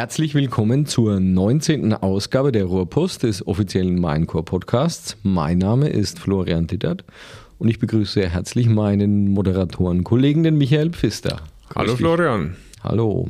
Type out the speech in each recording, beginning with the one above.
Herzlich willkommen zur 19. Ausgabe der Rohrpost des offiziellen Minecore Podcasts. Mein Name ist Florian Dittert und ich begrüße sehr herzlich meinen Moderatoren-Kollegen, den Michael Pfister. Hallo Florian. Hallo.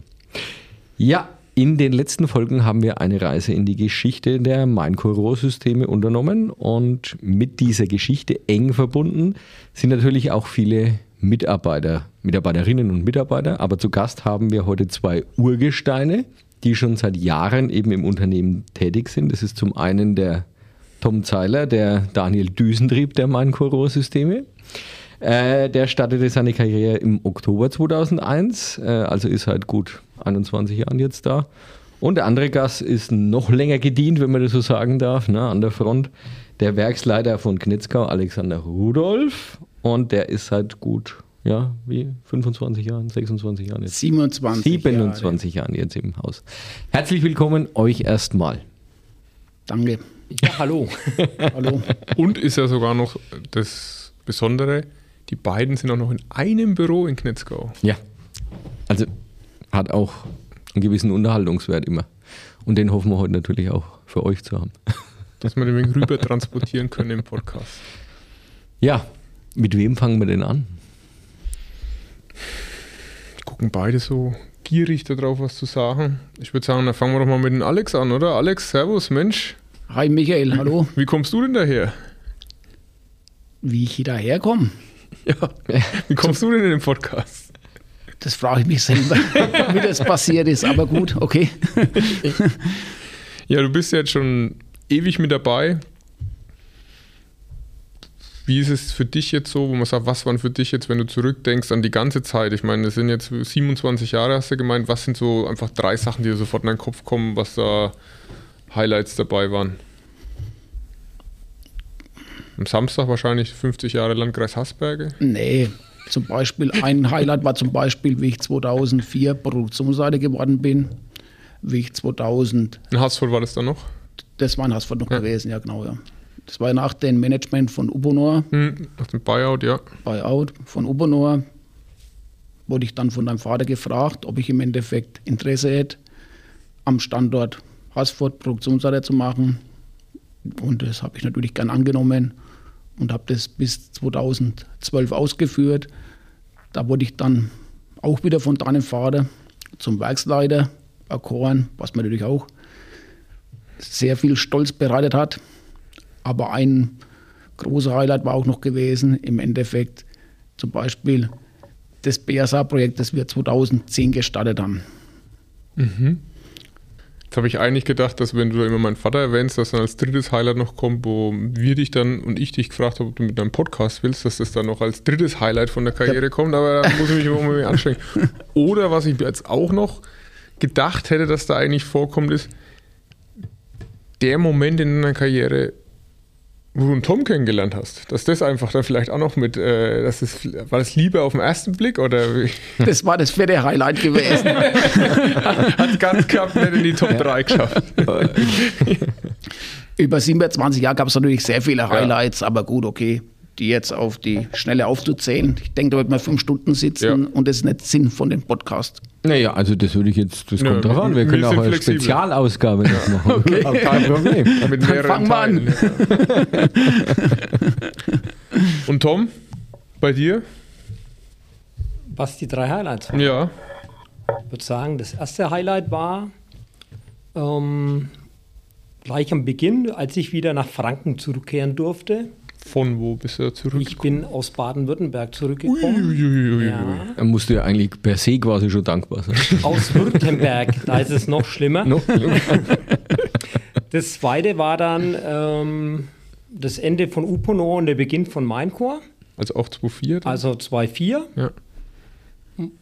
Ja, in den letzten Folgen haben wir eine Reise in die Geschichte der Minecore-Rohrsysteme unternommen und mit dieser Geschichte eng verbunden sind natürlich auch viele Mitarbeiter, Mitarbeiterinnen und Mitarbeiter. Aber zu Gast haben wir heute zwei Urgesteine, die schon seit Jahren eben im Unternehmen tätig sind. Das ist zum einen der Tom Zeiler, der Daniel Düsentrieb der Minecore-Rohrsysteme. Äh, der startete seine Karriere im Oktober 2001, äh, also ist halt gut 21 Jahren jetzt da. Und der andere Gast ist noch länger gedient, wenn man das so sagen darf, ne, an der Front. Der Werksleiter von Knitzkau, Alexander Rudolf. Und der ist halt gut, ja, wie 25 Jahren, 26 Jahren jetzt. 27 27 Jahre. Jahren jetzt im Haus. Herzlich willkommen euch erstmal. Danke. Ja, hallo. Hallo. Und ist ja sogar noch das Besondere, die beiden sind auch noch in einem Büro in Knetzgau. Ja. Also hat auch einen gewissen Unterhaltungswert immer. Und den hoffen wir heute natürlich auch für euch zu haben. Dass wir den rüber transportieren können im Podcast. Ja, mit wem fangen wir denn an? Gucken beide so gierig darauf, was zu sagen. Ich würde sagen, dann fangen wir doch mal mit dem Alex an, oder? Alex, Servus, Mensch. Hi Michael, hallo. Wie kommst du denn daher? Wie ich hier daherkomme? Ja. Wie kommst du denn in den Podcast? Das frage ich mich selber, wie das passiert ist, aber gut, okay. Ja, du bist jetzt schon ewig mit dabei. Wie ist es für dich jetzt so, wo man sagt, was waren für dich jetzt, wenn du zurückdenkst an die ganze Zeit? Ich meine, es sind jetzt 27 Jahre, hast du gemeint. Was sind so einfach drei Sachen, die dir sofort in deinen Kopf kommen, was da Highlights dabei waren? Am Samstag wahrscheinlich 50 Jahre Landkreis Hasberge. Nee, zum Beispiel, ein Highlight war zum Beispiel, wie ich 2004 Produktionsleiter geworden bin. Wie ich 2000, In Haßvoll war das dann noch? das war in Haßfurt noch Ja. gewesen, ja genau, ja. Das war nach dem Management von Ubonor, Hm, nach dem Buyout, ja. Buyout von Ubonor. Wurde ich dann von deinem Vater gefragt, ob ich im Endeffekt Interesse hätte, am Standort Haßfurt Produktionsleiter zu machen. Und das habe ich natürlich gern angenommen und habe das bis 2012 ausgeführt. Da wurde ich dann auch wieder von deinem Vater zum Werksleiter erkoren, was mir natürlich auch sehr viel Stolz bereitet hat. Aber ein großer Highlight war auch noch gewesen, im Endeffekt zum Beispiel das BSA-Projekt, das wir 2010 gestartet haben. Jetzt habe ich eigentlich gedacht, dass wenn du da immer meinen Vater erwähnst, dass dann als drittes Highlight noch kommt, wo wir dich dann und ich dich gefragt habe, ob du mit deinem Podcast willst, dass das dann noch als drittes Highlight von der Karriere kommt, aber da muss ich mich immer mal anstrengen. Oder was ich jetzt auch noch gedacht hätte, dass da eigentlich vorkommt, ist der Moment in deiner Karriere, wo du einen Tom kennengelernt hast, dass das einfach dann vielleicht auch noch mit, äh, das, war das Liebe auf den ersten Blick oder wie? Das war das vierte Highlight gewesen. hat ganz knapp nicht in die Top 3 geschafft. Über 27 Jahre gab es natürlich sehr viele Highlights, aber gut, okay. Die jetzt auf die Schnelle aufzuzählen. Ich denke, da wird man fünf Stunden sitzen Ja. und das ist nicht Sinn von dem Podcast. Naja, also das würde ich jetzt, das Ja, kommt drauf an. Wir wir können auch eine flexibel. Spezialausgabe noch machen. Okay. Kein Problem. Mit Dann fangen wir an. Ja. Und Tom, bei dir? Was die drei Highlights waren. Ja. Ich würde sagen, das erste Highlight war ähm, gleich am Beginn, als ich wieder nach Franken zurückkehren durfte. Von wo bist du zurück? Ich bin aus Baden-Württemberg zurückgekommen. Uiuiui. Ja, Da musst du ja eigentlich per se quasi schon dankbar sein. aus Württemberg, da ist es noch schlimmer. No? Das zweite war dann ähm, das Ende von Upono und der Beginn von Minecore, Also auch 2-4? also 2.4. Ja.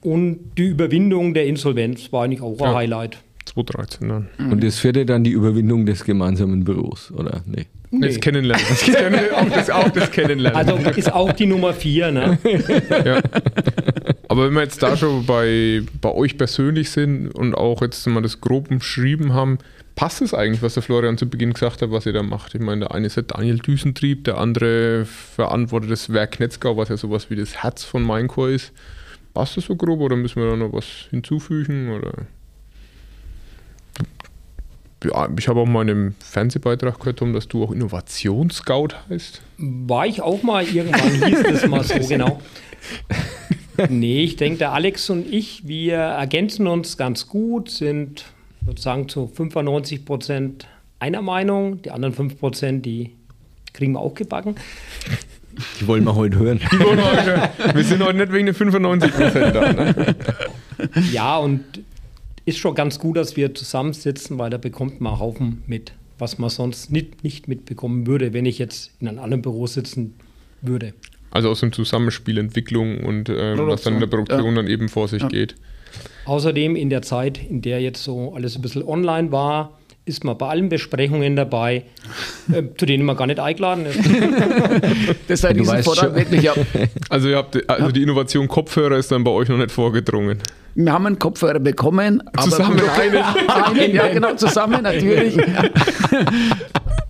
Und die Überwindung der Insolvenz war eigentlich auch ein Ja. Highlight. 2-13 dann. Und das vierte dann die Überwindung des gemeinsamen Büros, oder? Nee. Nee. Das Kennenlernen. Das Kennen, auch, das, auch das Kennenlernen. Also ist auch die Nummer 4, ne? ja. Aber wenn wir jetzt da schon bei, bei euch persönlich sind und auch jetzt mal das grob umschrieben haben, passt es eigentlich, was der Florian zu Beginn gesagt hat, was ihr da macht? Ich meine, der eine ist der Daniel Düsentrieb, der andere verantwortet das Werk Netzgau, was ja sowas wie das Herz von Minecore ist. Passt das so grob oder müssen wir da noch was hinzufügen? Oder? Ja, ich habe auch mal in einem Fernsehbeitrag gehört, Tom, dass du auch Innovationsscout heißt. War ich auch mal, irgendwann hieß das mal so, genau. Nee, ich denke, der Alex und ich, wir ergänzen uns ganz gut, sind sozusagen zu 95 Prozent einer Meinung. Die anderen 5 Prozent, die kriegen wir auch gebacken. Die wollen wir heute hören. wir sind heute nicht wegen den 95 Prozent da. Ne? Ja, und ist schon ganz gut, dass wir zusammensitzen, weil da bekommt man einen Haufen mit, was man sonst nicht, nicht mitbekommen würde, wenn ich jetzt in einem anderen Büro sitzen würde. Also aus dem Zusammenspiel Entwicklung und ähm, was dann in der Produktion ja. dann eben vor sich ja. geht. Außerdem in der Zeit, in der jetzt so alles ein bisschen online war, ist man bei allen Besprechungen dabei, äh, zu denen man gar nicht eingeladen ist. das ist diesen Vortrag wirklich, ja. Also, ihr habt, also die Innovation Kopfhörer ist dann bei euch noch nicht vorgedrungen. Wir haben einen Kopfhörer bekommen. Zusammen einen. einen. Ja, genau, zusammen natürlich.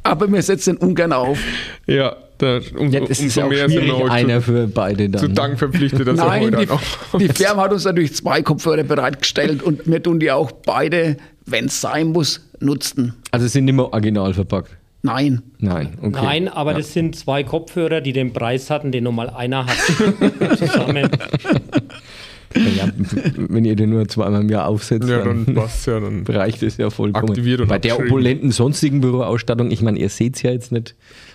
aber wir setzen ungern auf. Ja, da, um, ja, das umso ist auch mehr sind wir einer für beide dann. Zu Dank verpflichtet, dass Nein, die, die Firma hat uns natürlich zwei Kopfhörer bereitgestellt und wir tun die auch beide, wenn es sein muss, nutzen. Also sind nicht mehr original verpackt? Nein. Nein, okay. Nein, aber ja. das sind zwei Kopfhörer, die den Preis hatten, den normal einer hat. Zusammen. Ja, wenn ihr den nur zweimal im Jahr aufsetzt, ja, dann, dann, ja, dann reicht es ja vollkommen. Aktiviert und Bei der opulenten sonstigen Büroausstattung, ich meine, ihr seht es ja jetzt nicht.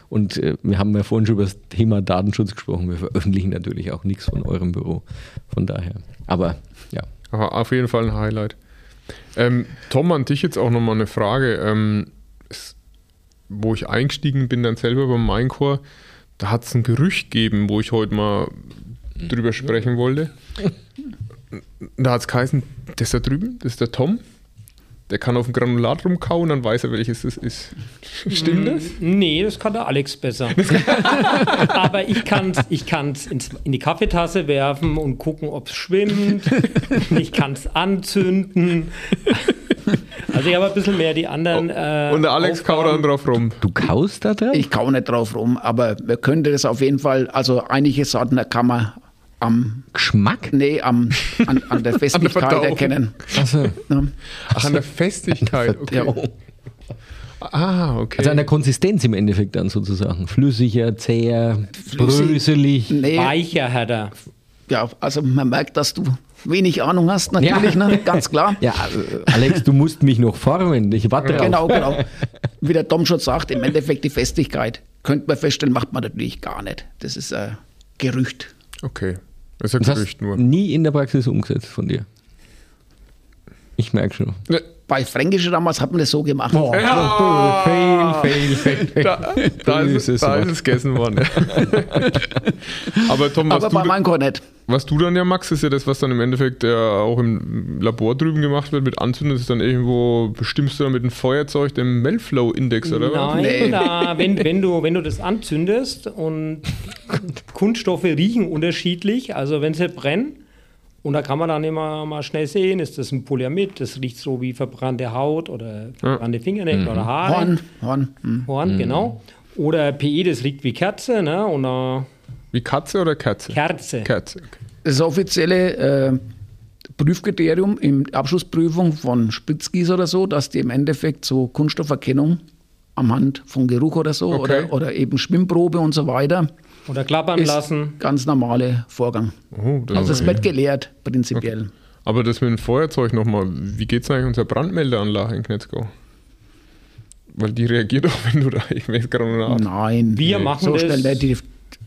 Und äh, wir haben ja vorhin schon über das Thema Datenschutz gesprochen. Wir veröffentlichen natürlich auch nichts von eurem Büro. Von daher. Aber ja. Aha, auf jeden Fall ein Highlight. Ähm, Tom, an dich jetzt auch nochmal eine Frage. Ähm, es, wo ich eingestiegen bin, dann selber beim Minecore, da hat es ein Gerücht gegeben, wo ich heute mal drüber sprechen wollte. Da hat es geheißen, das da drüben, das ist der Tom. Der kann auf dem Granulat rumkauen, dann weiß er, welches das ist. Stimmt mm, das? Nee, das kann der Alex besser. Aber ich kann es ich kann's in die Kaffeetasse werfen und gucken, ob es schwimmt. Ich kann es anzünden. Also ich habe ein bisschen mehr die anderen. Äh, und der Alex kaut dann drauf rum. Du kaust da drauf? Ich kau nicht drauf rum, aber wir könnten das auf jeden Fall, also einige Sorten kann man am Geschmack? Nee, am, an, an der Festigkeit an der erkennen. Achso. Ja. Ach, an der Festigkeit, okay. Ah, okay. Also an der Konsistenz im Endeffekt dann sozusagen. Flüssiger, zäher, Flüssig. bröselig. Nee. Weicher hat er. Ja, also man merkt, dass du wenig Ahnung hast, natürlich, ja. ne? ganz klar. Ja, Alex, du musst mich noch formen. Ich warte drauf. Genau, genau. Wie der Tom schon sagt, im Endeffekt die Festigkeit, könnte man feststellen, macht man natürlich gar nicht. Das ist ein Gerücht. Okay. Das ist ein Gerücht nur. Nie in der Praxis umgesetzt von dir. Ich merke schon. Bei Fränkische damals hat man das so gemacht. Oh, ja. Fail, fail, fail, fail. Da, da, ist, es, da ist es gegessen worden. Aber Tom, was Aber bei Manko nicht. Was du dann ja magst, ist ja das, was dann im Endeffekt ja auch im Labor drüben gemacht wird mit Anzünden. Das ist dann irgendwo, bestimmst du dann mit dem Feuerzeug den Melflow-Index, oder Nein, nee. da, wenn, wenn, du, wenn du das anzündest und Kunststoffe riechen unterschiedlich, also wenn sie brennen, und da kann man dann immer mal schnell sehen, ist das ein Polyamid, das riecht so wie verbrannte Haut oder verbrannte Fingernägel mhm. oder Haare. Horn. Horn, mhm. Horn mhm. genau. Oder PE, das riecht wie Kerze, ne? Und, uh, wie Katze oder Kerze? Kerze. Kerze, okay. Das offizielle äh, Prüfkriterium in der Abschlussprüfung von Spritzgießer oder so, dass die im Endeffekt so Kunststofferkennung am Hand von Geruch oder so okay. oder, oder eben Schwimmprobe und so weiter. Oder klappern ist lassen. Ganz normaler Vorgang. Oh, das also es wird gelehrt, prinzipiell. Okay. Aber das mit dem Feuerzeug nochmal, wie geht es eigentlich unserer Brandmeldeanlage in Knetzgau? Weil die reagiert auch, wenn du da irgendwelches Granulat. Nein, wir nee. machen so schnell nicht. Die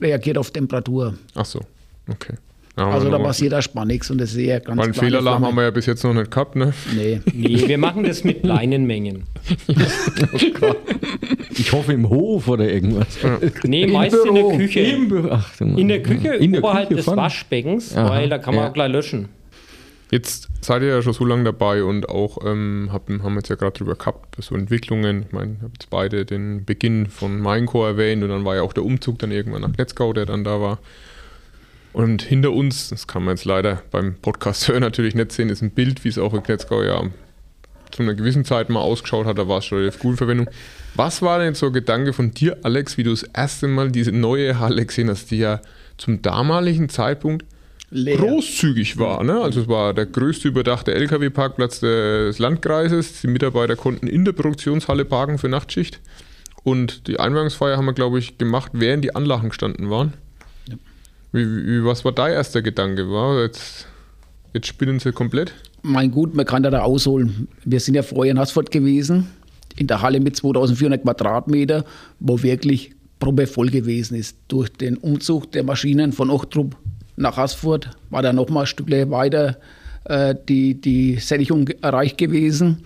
reagiert auf Temperatur. Ach so, okay. Also da passiert erstmal nichts und das ist eher ganz Weil einen Fehlalarm haben wir ja bis jetzt noch nicht gehabt, ne? Nee. Nee, wir machen das mit kleinen Mengen. oh ich hoffe im Hof oder irgendwas. Ja. Nee, meist in der Küche. Ach, in der Küche in der oberhalb Küche des von? Waschbeckens, Aha, weil da kann man ja. auch gleich löschen. Jetzt seid ihr ja schon so lange dabei und auch ähm, haben, haben wir jetzt ja gerade drüber gehabt, so Entwicklungen. Ich meine, ihr habt jetzt beide den Beginn von Minecore erwähnt und dann war ja auch der Umzug dann irgendwann nach Netzgau, der dann da war. Und hinter uns, das kann man jetzt leider beim Podcast hören natürlich nicht sehen, ist ein Bild, wie es auch in Knetzgau ja zu einer gewissen Zeit mal ausgeschaut hat. Da war es schon relativ gute Verwendung. Was war denn so ein Gedanke von dir, Alex, wie du das erste Mal diese neue Halle gesehen hast, die ja zum damaligen Zeitpunkt Leer. großzügig war. Ne? Also es war der größte überdachte Lkw-Parkplatz des Landkreises. Die Mitarbeiter konnten in der Produktionshalle parken für Nachtschicht. Und die Einweihungsfeier haben wir, glaube ich, gemacht, während die Anlagen gestanden waren. Ja. Wie, wie, was war dein erster Gedanke? War jetzt, jetzt spinnen sie komplett? Mein Gut, man kann da, da ausholen. Wir sind ja vorher in Haßfurt gewesen, in der Halle mit 2400 Quadratmeter, wo wirklich Probe voll gewesen ist. Durch den Umzug der Maschinen von Ochtrup nach Haßfurt war da noch mal ein Stück weiter äh, die, die Sättigung erreicht gewesen.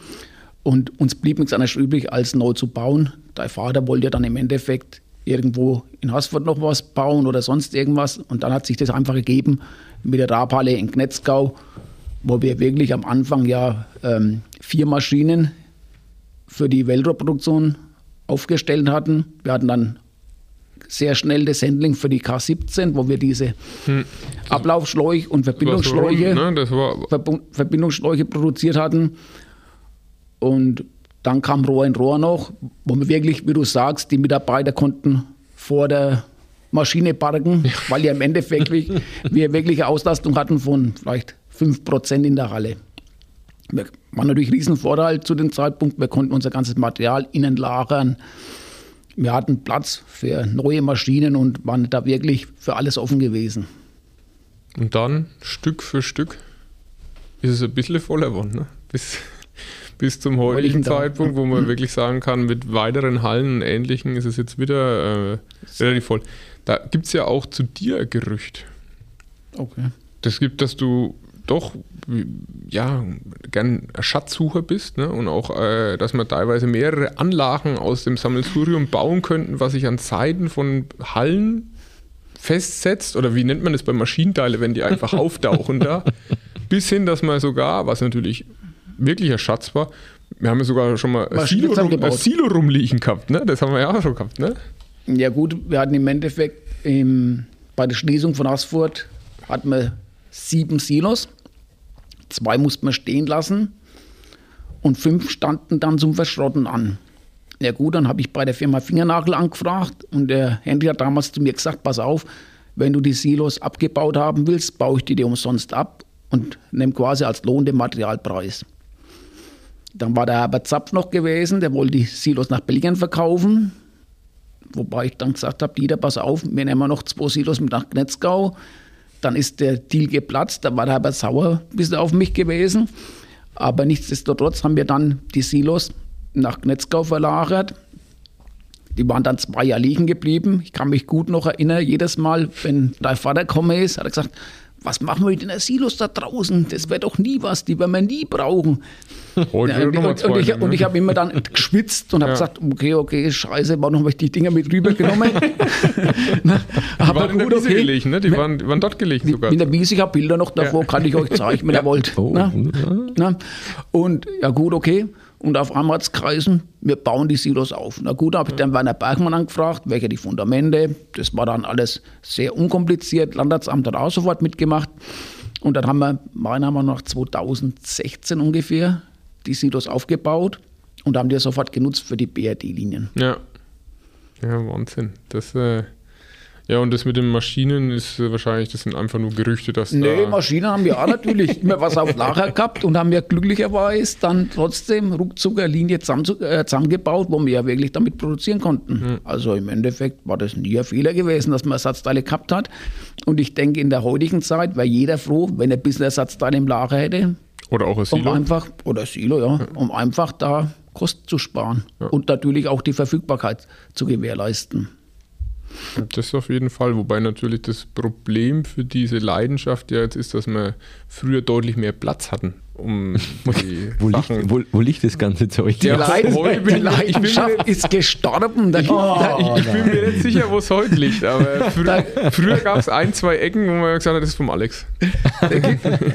Und uns blieb nichts anderes übrig, als neu zu bauen. Dein Vater wollte ja dann im Endeffekt irgendwo in Haßfurt noch was bauen oder sonst irgendwas. Und dann hat sich das einfach gegeben mit der Rabhalle in Knetzgau, wo wir wirklich am Anfang ja ähm, vier Maschinen für die Weltroproduktion aufgestellt hatten. Wir hatten dann sehr schnell das Handling für die K17, wo wir diese hm. Ablaufschläuche und Verbindungsschläuche, ne? das war Verbu- Verbindungsschläuche produziert hatten. Und dann kam Rohr in Rohr noch, wo wir wirklich, wie du sagst, die Mitarbeiter konnten vor der Maschine parken, weil ja im Endeffekt wirklich- wir wirklich eine Auslastung hatten von vielleicht 5% in der Halle. Wir war natürlich ein Riesenvorteil zu dem Zeitpunkt. Wir konnten unser ganzes Material innen lagern. Wir hatten Platz für neue Maschinen und waren da wirklich für alles offen gewesen. Und dann, Stück für Stück, ist es ein bisschen voller geworden. Ne? Bis, bis zum heutigen. Zeitpunkt, wo man wirklich sagen kann, mit weiteren Hallen und Ähnlichen ist es jetzt wieder äh, relativ voll. Da gibt es ja auch zu dir ein Gerücht. Okay. Das gibt, dass du doch ja gern ein Schatzsucher bist ne? und auch, äh, dass man teilweise mehrere Anlagen aus dem Sammelsurium bauen könnten, was sich an Seiten von Hallen festsetzt oder wie nennt man das bei Maschinenteile, wenn die einfach auftauchen da, bis hin, dass man sogar, was natürlich wirklich ein Schatz war, wir haben ja sogar schon mal ein Silo, rum, ein. Silo rumliegen gehabt, ne? das haben wir ja auch schon gehabt. Ne? Ja gut, wir hatten im Endeffekt im, bei der Schließung von Asfurt hatten wir sieben Silos. Zwei mussten wir stehen lassen und fünf standen dann zum Verschrotten an. Ja gut, dann habe ich bei der Firma Fingernagel angefragt und der Henry hat damals zu mir gesagt, pass auf, wenn du die Silos abgebaut haben willst, baue ich die dir umsonst ab und nehme quasi als Lohn den Materialpreis. Dann war der Herbert Zapf noch gewesen, der wollte die Silos nach Belgien verkaufen. Wobei ich dann gesagt habe, Dieter, pass auf, wir nehmen noch zwei Silos mit nach Knetzgau. Dann ist der Deal geplatzt, da war der Herbert Sauer ein bisschen auf mich gewesen. Aber nichtsdestotrotz haben wir dann die Silos nach Knetzgau verlagert. Die waren dann zwei Jahre liegen geblieben. Ich kann mich gut noch erinnern, jedes Mal, wenn dein Vater gekommen ist, hat er gesagt, was machen wir mit den Silos da draußen? Das wäre doch nie was, die werden wir nie brauchen. Heute Ja, und, und, und, ich, und ne? ich habe immer dann geschwitzt und habe Ja. gesagt, okay, okay, scheiße, warum habe ich die Dinger mit rübergenommen? In der Wiese gelegen, ne? die waren, die waren dort gelegen sogar. Mit der Wiese, ich habe Bilder noch davor, kann ich euch zeigen, wenn ihr wollt. Oh, Na? Na? Und ja gut, okay. Und auf einmal hat's kreisen, wir bauen die Silos auf. Na gut, habe ich dann Werner Bergmann angefragt, welche die Fundamente. Das war dann alles sehr unkompliziert. Landratsamt hat auch sofort mitgemacht. Und dann haben wir, meiner Meinung nach 2016 ungefähr, die Silos aufgebaut und haben die sofort genutzt für die BRD-Linien. Ja. Ja, Wahnsinn. Das, äh, ja, und das mit den Maschinen ist wahrscheinlich, das sind einfach nur Gerüchte, dass Nee, da. Maschinen haben wir auch natürlich immer was auf Lager gehabt und haben ja glücklicherweise dann trotzdem ruckzuck eine Linie zusammen, äh, zusammengebaut, wo wir ja wirklich damit produzieren konnten. Also im Endeffekt war das nie ein Fehler gewesen, dass man Ersatzteile gehabt hat. Und ich denke, in der heutigen Zeit wäre jeder froh, wenn er ein bisschen Ersatzteile im Lager hätte, Oder auch ein um Silo. einfach, oder Silo, ja, um einfach da Kosten zu sparen und natürlich auch die Verfügbarkeit zu gewährleisten. Das auf jeden Fall. Wobei natürlich das Problem für diese Leidenschaft ja jetzt ist, dass wir früher deutlich mehr Platz hatten, um die Wo liegt, wo, wo liegt das ganze Zeug? Die ich- ich mir Leidenschaft ist gestorben. Da gibt- da- ich, ich bin mir nicht sicher, wo es heute liegt, aber früher, früher gab es ein, zwei Ecken, wo man gesagt hat, das ist vom Alex.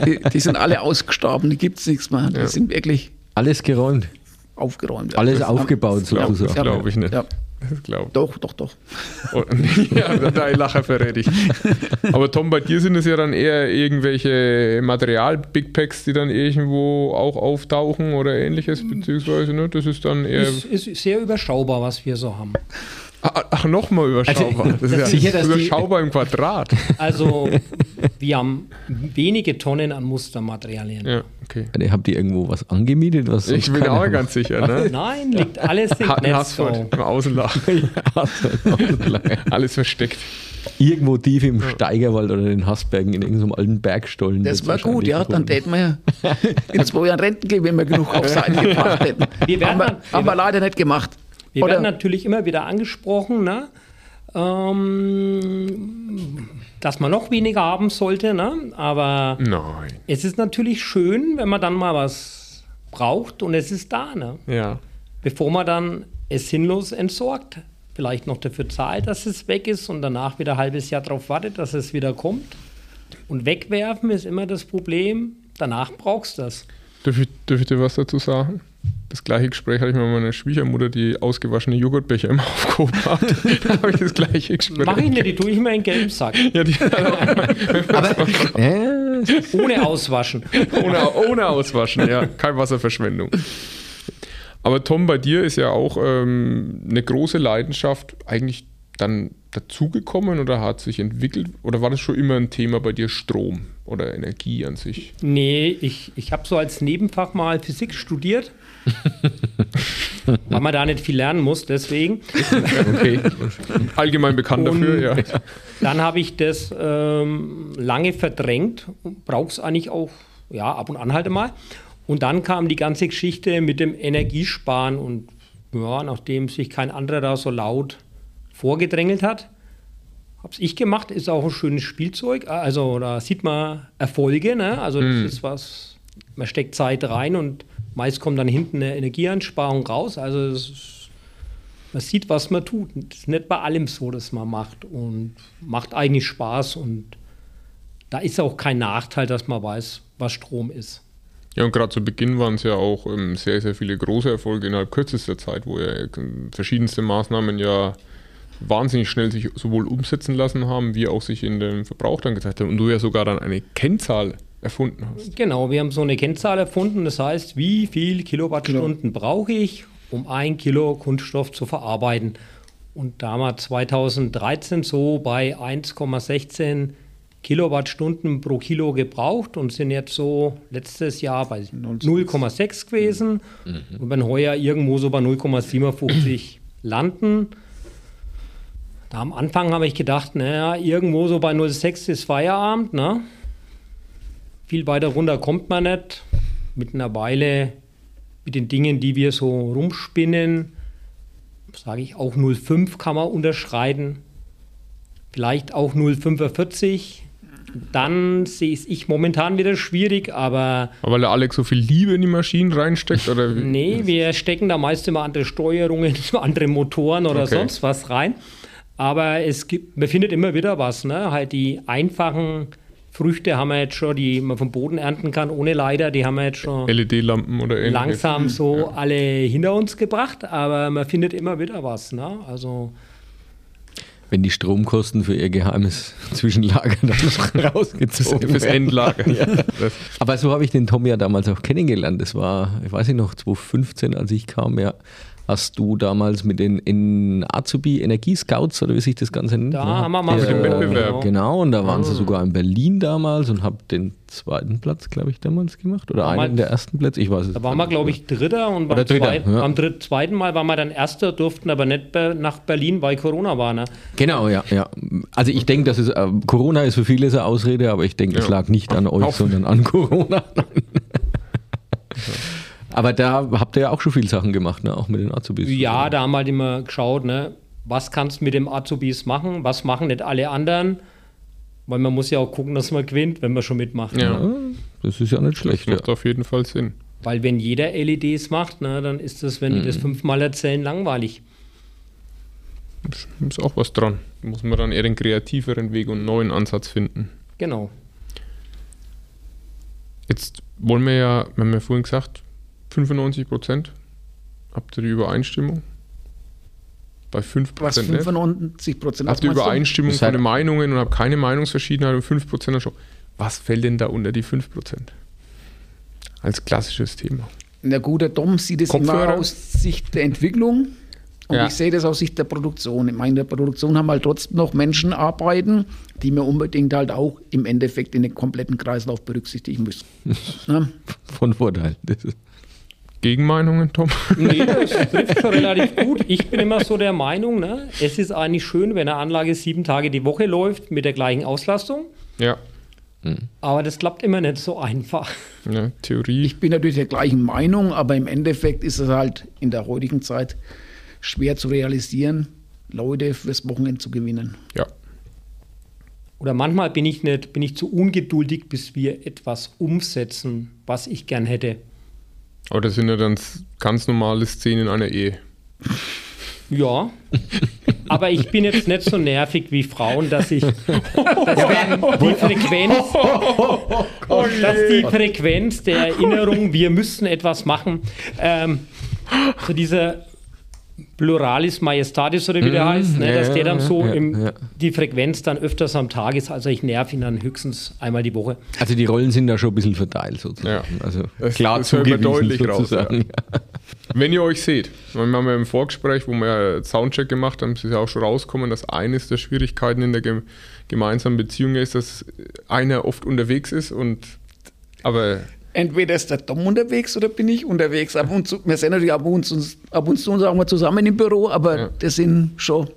die, die sind alle ausgestorben, die gibt es nichts mehr. Die Ja. sind wirklich Alles geräumt, aufgeräumt. alles Das- aufgebaut sozusagen. das glaube ich nicht. Ja, Das glaube doch, doch, doch. ich. ja, dein Lacher verrät ich. Aber Tom, bei dir sind es ja dann eher irgendwelche Material-Big Packs, die dann irgendwo auch auftauchen oder ähnliches, beziehungsweise, ne, das ist dann eher. Ist, ist sehr überschaubar, was wir so haben. Ach, nochmal überschaubar. Also, das ist ja sicher, dass überschaubar im Quadrat. Also, wir haben wenige Tonnen an Mustermaterialien. Ja, okay. Habt ihr irgendwo was angemietet? Was Ich bin auch ganz sicher, ne? Nein, liegt alles im Hat Netz. Im Außenlager. Alles versteckt. Irgendwo tief im Steigerwald oder in Hasbergen in irgendeinem alten Bergstollen. Das war gut, ja. Dann täten wir ja in zwei Jahren Renten gehen, wenn wir genug auf Seiten gebracht hätten. Wir werden haben wir, dann- wir haben wir leider nicht gemacht. Wir Oder? werden natürlich immer wieder angesprochen, ne? ähm, dass man noch weniger haben sollte. Ne? Aber Nein. es ist natürlich schön, wenn man dann mal was braucht und es ist da. Ne? Ja. Bevor man dann es sinnlos entsorgt. Vielleicht noch dafür zahlt, dass es weg ist und danach wieder ein halbes Jahr darauf wartet, dass es wieder kommt. Und wegwerfen ist immer das Problem. Danach brauchst du das. Darf ich, darf ich dir was dazu sagen? Das gleiche Gespräch hatte ich mit meiner Schwiegermutter, die ausgewaschene Joghurtbecher immer aufgehoben hat. da habe ich das gleiche Gespräch. Mach ich nicht, die tue ich mir in den gelben Sack. Ja, die, Äh, Ohne auswaschen. ohne, ohne Auswaschen, ja. Keine Wasserverschwendung. Aber Tom, bei dir ist ja auch ähm, eine große Leidenschaft eigentlich dann dazugekommen oder hat sich entwickelt? Oder war das schon immer ein Thema bei dir, Strom oder Energie an sich? Nee, ich, ich habe so als Nebenfach mal Physik studiert. weil man da nicht viel lernen muss, deswegen. Okay. Allgemein bekannt Und- dafür, ja. Dann habe ich das ähm, lange verdrängt. Brauche es eigentlich auch, ja, ab und an halt mal. Und dann kam die ganze Geschichte mit dem Energiesparen und ja, nachdem sich kein anderer da so laut vorgedrängelt hat, habe es ich gemacht. Ist auch ein schönes Spielzeug. Also da sieht man Erfolge. Ne? Also das ist was, man steckt Zeit rein und meist kommt dann hinten eine Energieeinsparung raus. Also ist, man sieht, was man tut. Das ist nicht bei allem so, dass man macht und macht eigentlich Spaß und da ist auch kein Nachteil, dass man weiß, was Strom ist. Ja, und gerade zu Beginn waren es ja auch ähm, sehr, sehr viele große Erfolge innerhalb kürzester Zeit, wo ja verschiedenste Maßnahmen ja wahnsinnig schnell sich sowohl umsetzen lassen haben, wie auch sich in den Verbrauch dann gezeigt haben. Und du ja sogar dann eine Kennzahl erfunden hast. Genau, wir haben so eine Kennzahl erfunden, das heißt, wie viel Kilowattstunden brauche ich, um ein Kilo Kunststoff zu verarbeiten. Und da haben wir 2013 so bei 1,16 Kilowattstunden pro Kilo gebraucht und sind jetzt so letztes Jahr bei 0,6 gewesen und werden heuer irgendwo so bei 0,57 landen. Da am Anfang habe ich gedacht, naja, irgendwo so bei 0,6 ist Feierabend, ne? Viel weiter runter kommt man nicht. Mittlerweile mit den Dingen, die wir so rumspinnen, sage ich auch 0,5 kann man unterschreiten. Vielleicht auch 0,45. Dann sehe ich momentan wieder schwierig, aber Aber weil der Alex so viel Liebe in die Maschinen reinsteckt? Oder nee, wir stecken da meist immer andere Steuerungen, andere Motoren oder Okay. sonst was rein. Aber es gibt, man findet immer wieder was. Ne? Halt die einfachen Früchte haben wir jetzt schon, die man vom Boden ernten kann, ohne Leiter, die haben wir jetzt schon LED-Lampen oder ähnliches. langsam so alle hinter uns gebracht, aber man findet immer wieder was. Ne? Also wenn die Stromkosten für ihr geheimes Zwischenlager dann rausgezogen Fürs werden. Endlager. Das, Aber so habe ich den Tom ja damals auch kennengelernt. Das war, ich weiß nicht noch, 2015, als ich kam, ja. Hast du damals mit den in Azubi Energiescouts oder wie sich das Ganze nennt? Da ne? haben wir mal Mit dem Wettbewerb. Genau, und da waren sie sogar in Berlin damals und habe den zweiten Platz, glaube ich, damals gemacht. Oder einen mal- der ersten Plätze, ich weiß es da waren wir, nicht. glaube ich, Dritter und beim, Dritter, zweiten, ja. beim dritt, zweiten Mal waren wir dann Erster, durften aber nicht nach Berlin, weil Corona war. Ne? Genau, ja, ja. Also ich denke, dass es äh, Corona ist für viele so eine Ausrede, aber ich denke, es Ja. lag nicht an euch, Auf- sondern an Corona. Aber da habt ihr ja auch schon viele Sachen gemacht, ne? auch mit den Azubis. Ja, da haben wir halt immer geschaut, ne? was kannst du mit dem Azubis machen, was machen nicht alle anderen. Weil man muss ja auch gucken, dass man gewinnt, wenn man schon mitmacht. ja, Ja, das ist ja nicht das schlecht. Ja. macht auf jeden Fall Sinn. Weil wenn jeder LEDs macht, ne, dann ist das, wenn die Mhm. das fünfmal erzählen, langweilig. Ist auch was dran. Da muss man dann eher den kreativeren Weg und einen neuen Ansatz finden. Genau. Jetzt wollen wir ja, wir haben ja vorhin gesagt, 95 Prozent. Habt ihr die Übereinstimmung? Bei 5 Was Prozent nicht? 95 Prozent Habt ihr Übereinstimmung Das von heißt- den Meinungen und habt keine Meinungsverschiedenheit und 5 Prozent schon. Was fällt denn da unter die 5 Prozent? Als klassisches Thema. Der gute Dom sieht es Kopfhörer? immer aus Sicht der Entwicklung. Und Ja. ich sehe das aus Sicht der Produktion. Ich meine, in der Produktion haben halt trotzdem noch Menschen arbeiten, die wir unbedingt halt auch im Endeffekt in den kompletten Kreislauf berücksichtigen müssen. ne? Von Vorteil. Gegenmeinungen, Tom? Nee, das trifft schon relativ gut. Ich bin immer so der Meinung, ne, es ist eigentlich schön, wenn eine Anlage sieben Tage die Woche läuft mit der gleichen Auslastung. Ja, Aber das klappt immer nicht so einfach. ja Theorie. Ich bin natürlich der gleichen Meinung, aber im Endeffekt ist es halt in der heutigen Zeit schwer zu realisieren, Leute fürs Wochenende zu gewinnen. Ja. Oder manchmal bin ich nicht, bin ich zu ungeduldig, bis wir etwas umsetzen, was ich gern hätte. Aber das sind ja dann ganz normale Szenen in einer Ehe. Ja. Aber ich bin jetzt nicht so nervig wie Frauen, dass ich dass die Frequenz, dass die Frequenz der Erinnerung, wir müssen etwas machen, ähm, so dieser Pluralis Majestatis oder wie der heißt, ne, ja, dass der dann so ja, im, ja. die Frequenz dann öfters am Tag ist. Also ich nerv ihn dann höchstens einmal die Woche. Also die Rollen sind da schon ein bisschen verteilt sozusagen. Ja. Also Das- klar das zugewiesen deutlich raus, sozusagen. Wenn ihr euch seht, wir haben ja im Vorgespräch, wo wir ja Soundcheck gemacht haben, ist ja auch schon rausgekommen, dass eines der Schwierigkeiten in der gem gemeinsamen Beziehung ist, dass einer oft unterwegs ist und aber Entweder ist der Tom unterwegs oder bin ich unterwegs. Ab und zu, wir sind natürlich ab und zu, ab und zu sagen wir zusammen im Büro, aber Ja. das sind schon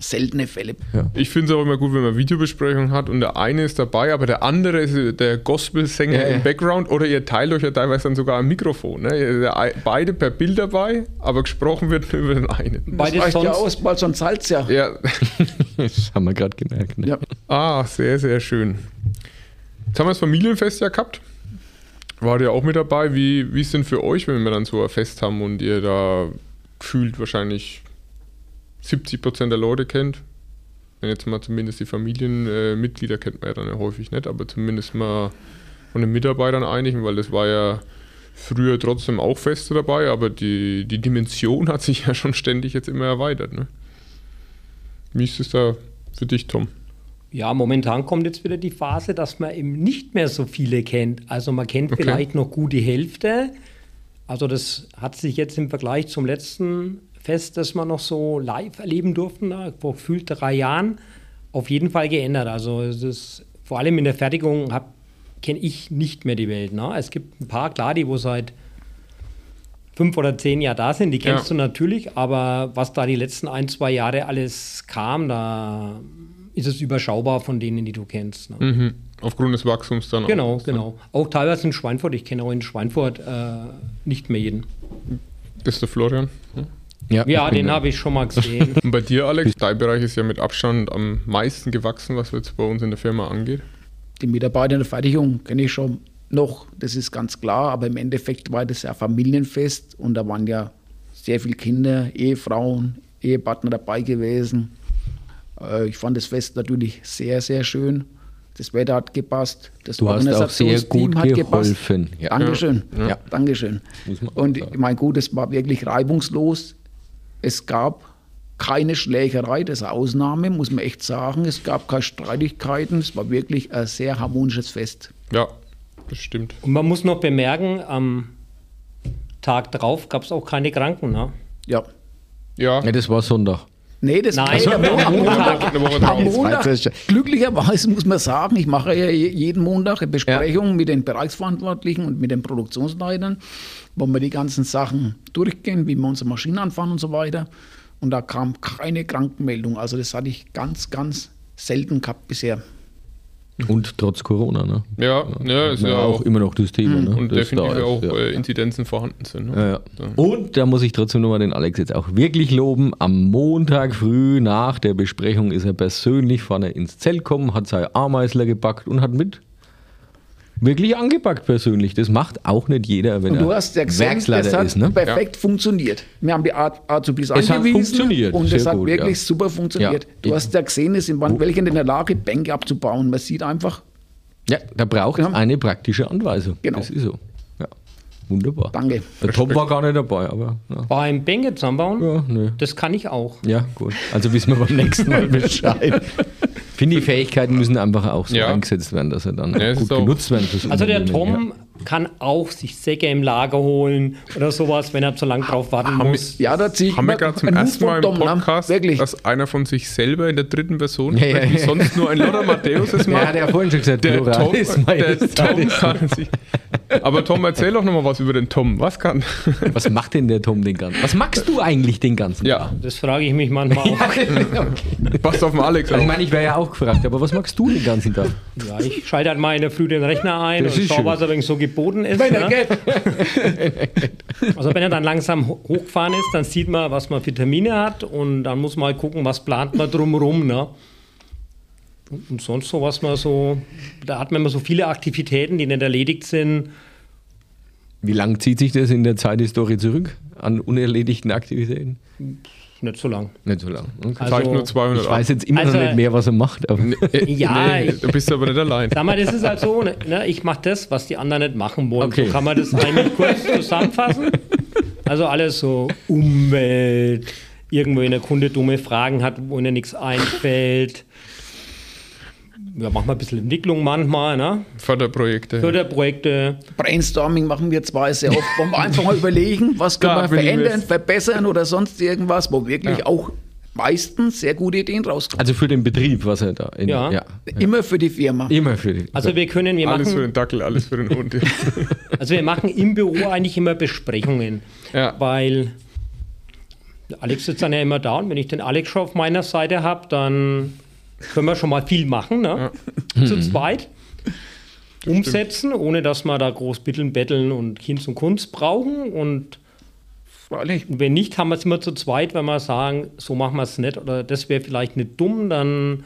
seltene Fälle. ich finde es auch immer gut, wenn man Videobesprechungen hat und der eine ist dabei, aber der andere ist der Gospelsänger Ja, ja. im Background oder ihr teilt euch ja teilweise dann sogar ein Mikrofon. Ne? Beide per Bild dabei, aber gesprochen wird nur über den einen. Beides das reicht ja sonst- aus, mal sonst Salz ja. Ja, Das haben wir gerade gemerkt. Ne? Ja. Ah, sehr, sehr schön. Jetzt haben wir das Familienfest ja gehabt. War ihr auch mit dabei? Wie, ist denn für euch, wenn wir dann so ein Fest haben und ihr da gefühlt wahrscheinlich 70 Prozent der Leute kennt? Wenn jetzt mal zumindest die Familienmitglieder kennt man ja dann ja häufig nicht, aber zumindest mal von den Mitarbeitern einigen, weil das war ja früher trotzdem auch Feste dabei, aber die, die Dimension hat sich ja schon ständig jetzt immer erweitert. Ne? Wie ist es da für dich, Tom? Ja, momentan kommt jetzt wieder die Phase, dass man eben nicht mehr so viele kennt. Also man kennt Okay. vielleicht noch gut die Hälfte. Also das hat sich jetzt im Vergleich zum letzten Fest, das wir noch so live erleben durften, vor gefühlt drei Jahren, auf jeden Fall geändert. Also es ist vor allem in der Fertigung kenne ich nicht mehr die Welt. Ne? Es gibt ein paar, klar, die wo seit fünf oder zehn Jahren da sind, die kennst Ja. du natürlich, aber was da die letzten ein, zwei Jahre alles kam, da ist es überschaubar von denen, die du kennst. Ne? Mhm. Aufgrund des Wachstums dann Genau, auch. genau. Auch teilweise in Schweinfurt. Ich kenne auch in Schweinfurt äh, nicht mehr jeden. Das ist der Florian. Ja, bin den habe ich schon mal gesehen. Und bei dir, Alex, dein Bereich ist ja mit Abstand am meisten gewachsen, was jetzt bei uns in der Firma angeht. Die Mitarbeiter in der Fertigung kenne ich schon noch, das ist ganz klar, aber im Endeffekt war das ja Familienfest und da waren ja sehr viele Kinder, Ehefrauen, Ehepartner dabei gewesen. Äh, Ich fand das Fest natürlich sehr, sehr schön. Das Wetter hat gepasst, das Du hast auch sehr Organisationsteam gut hat gepasst. geholfen. Ja. Dankeschön. Ja. Ja. Dankeschön. Und sagen. ich meine, gut, es war wirklich reibungslos. Es gab keine Schlägerei, das ist eine Ausnahme, muss man echt sagen. Es gab keine Streitigkeiten. Es war wirklich ein sehr harmonisches Fest. Ja, das stimmt. Und man muss noch bemerken, am Tag drauf gab es auch keine Kranken. Ne? Ja. Ja, Ja, das war Sonntag. Nee, das Nein, war am am Montag. Woche Am. Montag, glücklicherweise muss man sagen, ich mache ja je- jeden Montag eine Besprechung mit den Bereichsverantwortlichen und mit den Produktionsleitern, wo wir die ganzen Sachen durchgehen, wie wir unsere Maschinen anfahren und so weiter. Und da kam keine Krankenmeldung. Also das hatte ich ganz, ganz selten gehabt bisher. Und trotz Corona, ne? Ja, ja, ist ja, auch. immer noch das Thema. Ne? Und das definitiv da auch ja. äh, Inzidenzen vorhanden sind. Ne? Ja, ja. Und da muss ich trotzdem nochmal den Alex jetzt auch wirklich loben. Am Montag früh nach der Besprechung ist er persönlich vorne ins Zelt gekommen, hat seine Ameisler gepackt und hat mit wirklich angepackt persönlich. Das macht auch nicht jeder, wenn Und du er hast ja gesehen, Werksleiter das hat ist. Ne? perfekt funktioniert. Wir haben die Art Azubis Es hat angewiesen funktioniert, und es sehr hat gut, wirklich ja. super funktioniert. Ja. Du hast ja gesehen, es waren welche in der Lage, Bänke abzubauen. Man sieht einfach, Ja, da braucht es Ja. eine praktische Anweisung. Genau. Das ist so. Ja. Wunderbar. danke. Der Tom war gar nicht dabei, aber ja, Beim Bänke zusammenbauen, ja nö. das kann ich auch. Ja, gut. Also wissen wir beim nächsten Mal Bescheid. Finde, die Fähigkeiten müssen einfach auch so Ja. eingesetzt werden, dass sie dann Ja, gut ist genutzt werden. fürs Also der Tom kann auch sich Säcke im Lager holen oder sowas, wenn er zu lang drauf warten Haben muss. Ja, da ziehe ich Haben wir gerade zum ersten Mal im? Podcast, Wirklich. dass einer von sich selber in der dritten Person Ja, ja, spricht, wie ja. sonst nur ein Lothar Matthäus es Ja, macht. ja, hat er ja vorhin schon gesagt, Der Plural Tom, ist der. Tom kann sich. Aber Tom, erzähl doch nochmal was über den Tom. Was kann? Was macht denn der Tom den ganzen Was magst du eigentlich den ganzen Ja, Das frage ich mich manchmal auch. passt auf den Alex Also ich auf. meine, ich wäre ja auch gefragt, aber was magst du den ganzen Tag? Ja, ich schalte halt mal in der Früh den Rechner ein Das und ist schaue, schön. was wenig so geboten ist. Wenn er Ne? Also wenn er dann langsam ho- hochgefahren ist, dann sieht man, was man für Termine hat und dann muss man halt gucken, was plant man drumherum. Ne? Und sonst so, was man so, da hat man immer so viele Aktivitäten, die nicht erledigt sind. Wie lang zieht sich das in der Zeithistorie zurück an unerledigten Aktivitäten? Nicht so lang. Nicht so lang. Okay. Also- nur 200 ich weiß jetzt immer Also- noch nicht mehr, was er macht, aber Ja, Nee, ich- du bist aber nicht allein. Sag mal, das ist halt so, ne, ne, ich mache das, was die anderen nicht machen wollen. Okay. So kann man das eigentlich kurz zusammenfassen. Also alles so Umwelt, irgendwo in der Kunde dumme Fragen hat, wo ihnen nichts einfällt. Ja, machen wir ein bisschen Entwicklung manchmal, ne? Förderprojekte. Förderprojekte. Brainstorming machen wir zwei sehr oft, wo wir einfach mal überlegen, was können wir verändern, verbessern oder sonst irgendwas, wo wirklich Ja. auch meistens sehr gute Ideen rauskommen. also für den Betrieb, was er da in, Ja. Immer für die Firma. Immer für die. Also wir können, wir Alles für machen, den Dackel, alles für den Hund. also wir machen im Büro eigentlich immer Besprechungen. Ja. Weil Alex sitzt dann ja immer da und wenn ich den Alex schon auf meiner Seite habe, dann können wir schon mal viel machen, ne? Zu zweit. Umsetzen, ohne dass wir da groß bitteln, betteln und Kind und Kunst brauchen. Und Freilich. wenn nicht, haben wir es immer zu zweit, wenn wir sagen, so machen wir es nicht oder das wäre vielleicht nicht dumm, dann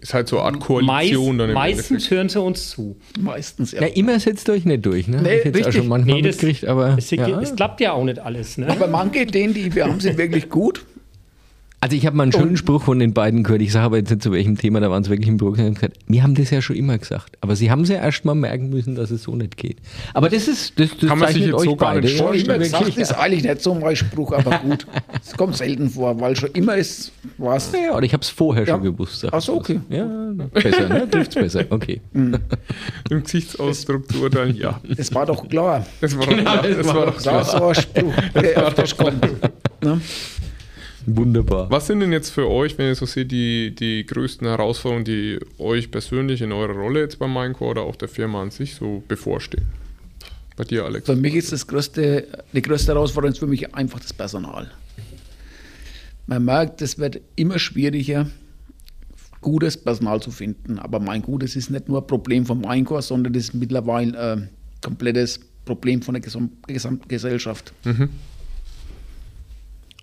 Ist halt so eine Art meist, Koalition dann im meistens hören sie uns zu. Meistens, ja. Ja, immer setzt euch nicht durch, ne? Nee, ich jetzt auch richtig. schon manchmal Nee, das- aber. Es, ja. es klappt ja auch nicht alles. Ne? Aber manche Ideen, die wir haben, sind wirklich gut. Also ich habe mal einen schönen Spruch von den beiden gehört. Ich sage aber jetzt nicht zu welchem Thema, da waren es wirklich im Büro. Gesagt, wir haben das ja schon immer gesagt. Aber sie haben es ja erst mal merken müssen, dass es so nicht geht. Aber das ist, das, das Kann man sich zeichnet jetzt euch so gar beide. nicht ja, vorstellen. Immer gesagt, wirklich, ist eigentlich nicht so mein Spruch, aber gut. Es kommt selten vor, weil schon immer ist was. ja. ja, oder ich habe es vorher Ja. schon gewusst. Ach so, okay. Ja, na, besser, ne? Trifft's besser. Okay. Im Gesichtsausdruck zu urteilen, ja. Das war doch klar. Das war doch klar. Das war doch Das klar. war so ein Spruch, der öfters kommt. Wunderbar. Was sind denn jetzt für euch, wenn ihr so seht, die, die größten Herausforderungen, die euch persönlich in eurer Rolle jetzt beim Minecore oder auch der Firma an sich so bevorstehen? Bei dir, Alex? Für mich ist das größte, die größte Herausforderung ist für mich einfach das Personal. Man merkt, es wird immer schwieriger, gutes Personal zu finden. Aber mein Gutes ist nicht nur ein Problem vom Minecore, sondern das ist mittlerweile ein komplettes Problem von der Gesam Gesamtgesellschaft.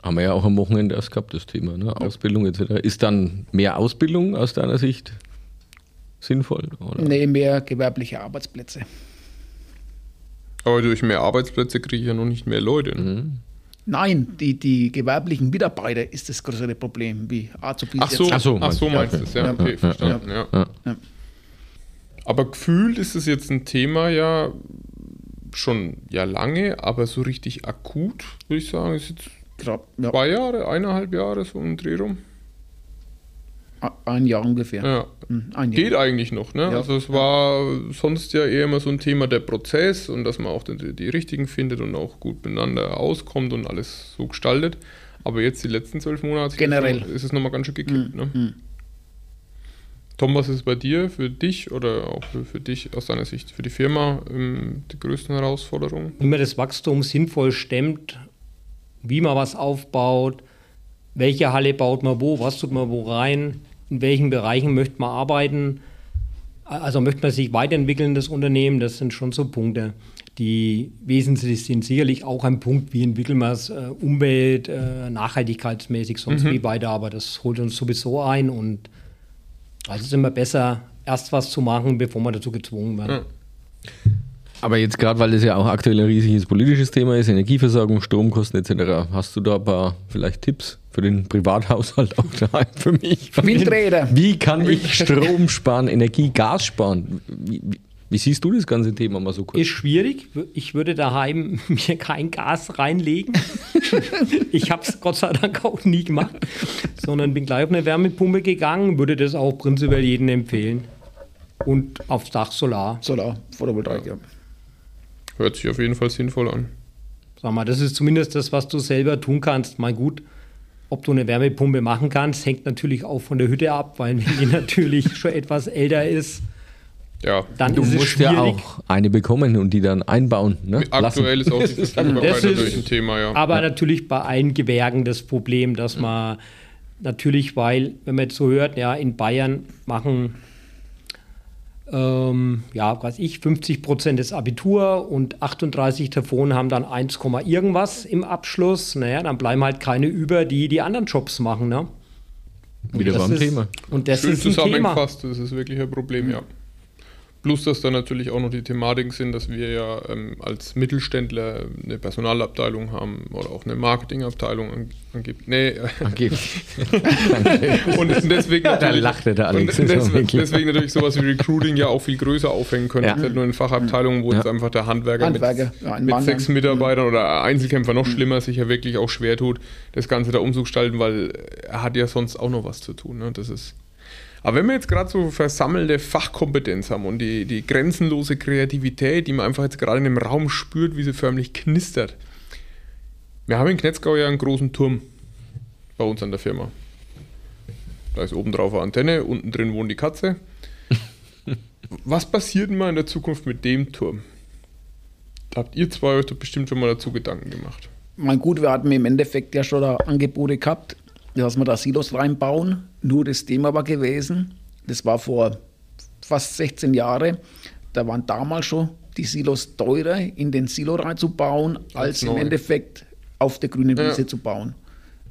Haben wir ja auch am Wochenende erst gehabt, das Thema. Ne? Ausbildung etc. Ist dann mehr Ausbildung aus deiner Sicht sinnvoll? Oder? Nee, mehr gewerbliche Arbeitsplätze. Aber durch mehr Arbeitsplätze kriege ich ja noch nicht mehr Leute. Ne? Nein, die, die gewerblichen Mitarbeiter ist das größere Problem, wie Azubis Ach so, jetzt. ach so, Ach so, meinst du es, ja, Ja. okay, verstanden, ja. Ja. Ja. Aber gefühlt ist es jetzt ein Thema ja schon ja lange, aber so richtig akut, würde ich sagen, ist jetzt Grad, ja, zwei Jahre, eineinhalb Jahre so im Dreh rum. ein Jahr ungefähr. Ja. Hm, Ein Jahr. Geht eigentlich noch, ne? Ja. Also es war sonst ja eher immer so ein Thema der Prozess und dass man auch die, die richtigen findet und auch gut miteinander auskommt und alles so gestaltet. Aber jetzt die letzten zwölf Monate Generell. ist es nochmal ganz schön gekippt. Ne? hm. Tom, was ist bei dir, für dich oder auch für, für dich aus deiner Sicht, für die Firma ähm, die größten Herausforderungen? wie man das Wachstum sinnvoll stemmt, wie man was aufbaut, welche Halle baut man wo, was tut man wo rein, in welchen Bereichen möchte man arbeiten. Also möchte man sich weiterentwickeln, das Unternehmen, das sind schon so Punkte, die wesentlich sind. Sicherlich auch ein Punkt, wie entwickeln wir es äh, umwelt-, äh, nachhaltigkeitsmäßig, sonst wie weiter, aber das holt uns sowieso ein und also es ist immer besser, erst was zu machen, bevor man dazu gezwungen wird. Ja. Aber jetzt gerade, weil das ja auch aktuell ein riesiges politisches Thema ist, Energieversorgung, Stromkosten etc., hast du da ein paar vielleicht Tipps für den Privathaushalt auch daheim für mich? Windräder. Wie kann ich Strom sparen, Energie, Gas sparen? Wie, wie, wie siehst du das ganze Thema mal so kurz? Ist schwierig. Ich würde daheim mir kein Gas reinlegen. ich habe es Gott sei Dank auch nie gemacht, sondern bin gleich auf eine Wärmepumpe gegangen, würde das auch prinzipiell jedem empfehlen. Und aufs Dach Solar. Solar, Photovoltaik, ja. Hört sich auf jeden Fall sinnvoll an. Sag mal, das ist zumindest das, was du selber tun kannst. Mal gut, ob du eine Wärmepumpe machen kannst, hängt natürlich auch von der Hütte ab, weil wenn die natürlich schon etwas älter ist, Ja, dann Du ist es musst schwierig. ja auch eine bekommen und die dann einbauen. Ne? aktuell ist auch die Verfügbarkeit natürlich ein Thema, ja. Aber natürlich bei allen Gewerken das Problem, dass man natürlich, weil, wenn man jetzt so hört, ja, in Bayern machen, ähm, ja, weiß ich, 50 Prozent des Abitur und 38 davon haben dann 1, Komma irgendwas im Abschluss. Naja, dann bleiben halt keine über, die die anderen Jobs machen. Ne? Und Wieder das beim ist, Thema. Und das Schön ist ein Thema. zusammengefasst, das ist wirklich ein Problem, ja. Plus, dass da natürlich auch noch die Thematiken sind, dass wir ja ähm, als Mittelständler eine Personalabteilung haben oder auch eine Marketingabteilung an- angibt. Nee, äh, Angeblich. und deswegen Da lachte der Alex. und war deswegen, natürlich sowas wie Recruiting ja auch viel größer aufhängen könnte. Ja. Nicht nur in Fachabteilungen, wo Ja. jetzt einfach der Handwerker, Handwerker, ja, mit, mit Mann sechs. Mitarbeitern oder Einzelkämpfer noch schlimmer sich ja wirklich auch schwer tut, das Ganze da umzugestalten, weil er hat ja sonst auch noch was zu tun. Ne? Das ist aber wenn wir jetzt gerade so versammelte Fachkompetenz haben und die, die grenzenlose Kreativität, die man einfach jetzt gerade in dem Raum spürt, wie sie förmlich knistert. Wir haben in Knetzgau ja einen großen Turm bei uns an der Firma. Da ist oben drauf eine Antenne, unten drin wohnt die Katze. Was passiert denn mal in der Zukunft mit dem Turm? Da habt ihr zwei euch doch bestimmt schon mal dazu Gedanken gemacht. Mein gut, wir hatten im Endeffekt ja schon da Angebote gehabt, dass wir da Silos reinbauen. Nur das Thema war gewesen, das war vor fast 16 Jahren, da waren damals schon die Silos teurer, in den Silo reinzubauen, als, Als im. Endeffekt auf der grünen Ja. Wiese zu bauen.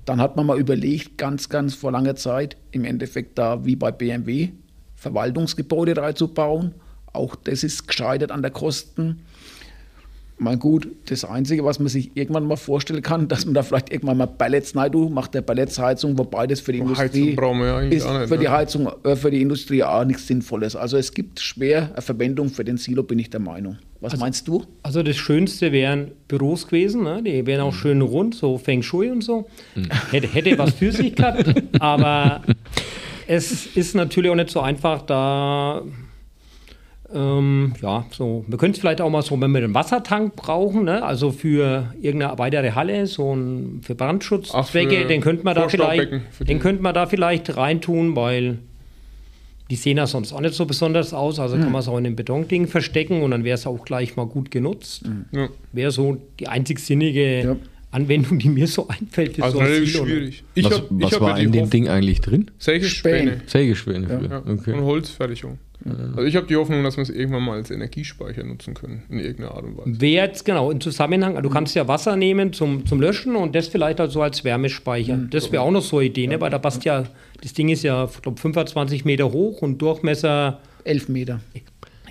Dann hat man mal überlegt, ganz, ganz vor langer Zeit, im Endeffekt da wie bei BMW Verwaltungsgebäude reinzubauen. Auch das ist gescheitert an der Kosten. Mein gut, das Einzige, was man sich irgendwann mal vorstellen kann, dass man da vielleicht irgendwann mal Pellets rein tut, macht der Pelletsheizung, wobei das für die Industrie Heizung brauchen wir ja eigentlich ist auch nicht, für die ne? Heizung, äh, für die Industrie auch nichts Sinnvolles. Also es gibt schwer eine Verwendung für den Silo, bin ich der Meinung. Was meinst du? Also das Schönste wären Büros gewesen, ne? die wären auch schön rund, so Feng Shui und so. Hätte, hätte was für sich gehabt, aber es ist natürlich auch nicht so einfach, da ähm, ja, so, wir können es vielleicht auch mal so, wenn wir einen Wassertank brauchen, ne? also für irgendeine weitere Halle, so ein für Brandschutzzwecke, Ach, für den könnte man da vielleicht, den könnte man da vielleicht reintun, weil die sehen ja sonst auch nicht so besonders aus, also kann man es auch in dem Betonding verstecken und dann wäre es auch gleich mal gut genutzt. Ja. Wäre so die einzig sinnige Ja. Anwendung, die mir so einfällt für Also so ein relativ schwierig. Ich was hab, ich was war in dem Ding eigentlich drin? Sägespäne. Sägespäne. Ja. Ja, Okay. Und Holzfertigung. Also ich habe die Hoffnung, dass wir es irgendwann mal als Energiespeicher nutzen können, in irgendeiner Art und Weise. Wäre jetzt genau im Zusammenhang, du kannst ja Wasser nehmen zum, zum Löschen und das vielleicht also als Wärmespeicher. Das wäre auch noch so eine Idee, ne? weil da passt ja, das Ding ist ja, ich glaube, 25 Meter hoch und Durchmesser Elf Meter.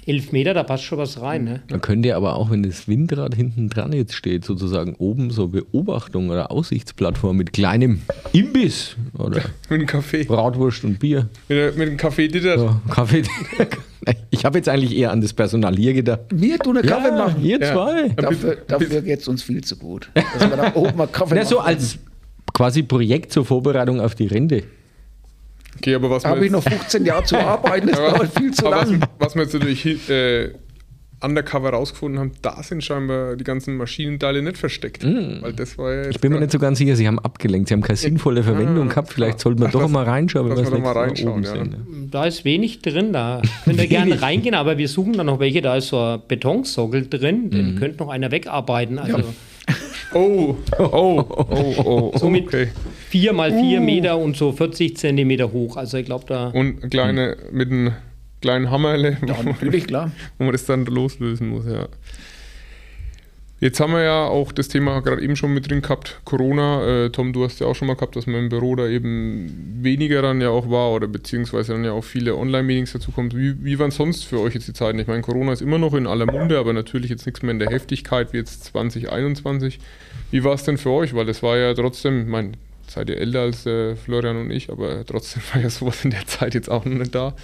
11 Meter, da passt schon was rein. Ne? Man könnte aber auch, wenn das Windrad hinten dran jetzt steht, sozusagen oben so Beobachtung oder Aussichtsplattform mit kleinem Imbiss oder Mit dem Kaffee. Bratwurst und Bier. Mit, mit dem Kaffee Ditter. So, Kaffee. Ich habe jetzt eigentlich eher an das Personal hier gedacht. Wir tun einen Kaffee machen. Ihr Ja. zwei. Dafür, dafür geht es uns viel zu gut. Dass wir da oben mal Kaffee Na, so machen. als quasi Projekt zur Vorbereitung auf die Rente. Okay, aber was Da habe ich noch 15 Jahre zu arbeiten, das aber, dauert viel zu lang. was, was wir jetzt natürlich äh, undercover rausgefunden haben, da sind scheinbar die ganzen Maschinenteile nicht versteckt. Weil das war ja Mm. Ich bin mir nicht so ganz sicher, sie haben abgelenkt, sie haben keine sinnvolle Verwendung Ah, gehabt. Vielleicht sollten wir doch das- mal reinschauen, wenn wir das mal nächste Mal oben reinschauen, ja. sehen. Da ist wenig drin, da könnt ihr gerne reingehen, aber wir suchen dann noch welche, da ist so ein Betonsockel drin, den Mhm. könnte noch einer wegarbeiten. Also Oh, oh, oh, oh, oh. Somit- okay. vier mal vier Meter und so 40 Zentimeter hoch. Also ich glaube, da Und eine kleine, mit einem kleinen Hammerle, Ja, natürlich, klar. wo man das dann loslösen muss, ja. Jetzt haben wir ja auch das Thema gerade eben schon mit drin gehabt, Corona. Äh, Tom, du hast ja auch schon mal gehabt, dass man im Büro da eben weniger dann ja auch war oder beziehungsweise dann ja auch viele Online-Meetings dazu kommt. Wie, wie waren sonst für euch jetzt die Zeiten? Ich meine, Corona ist immer noch in aller Munde, aber natürlich jetzt nichts mehr in der Heftigkeit wie jetzt 2021. Wie war es denn für euch? Weil das war ja trotzdem, ich meine, seid ihr älter als äh, Florian und ich, aber trotzdem war ja sowas in der Zeit jetzt auch noch nicht da.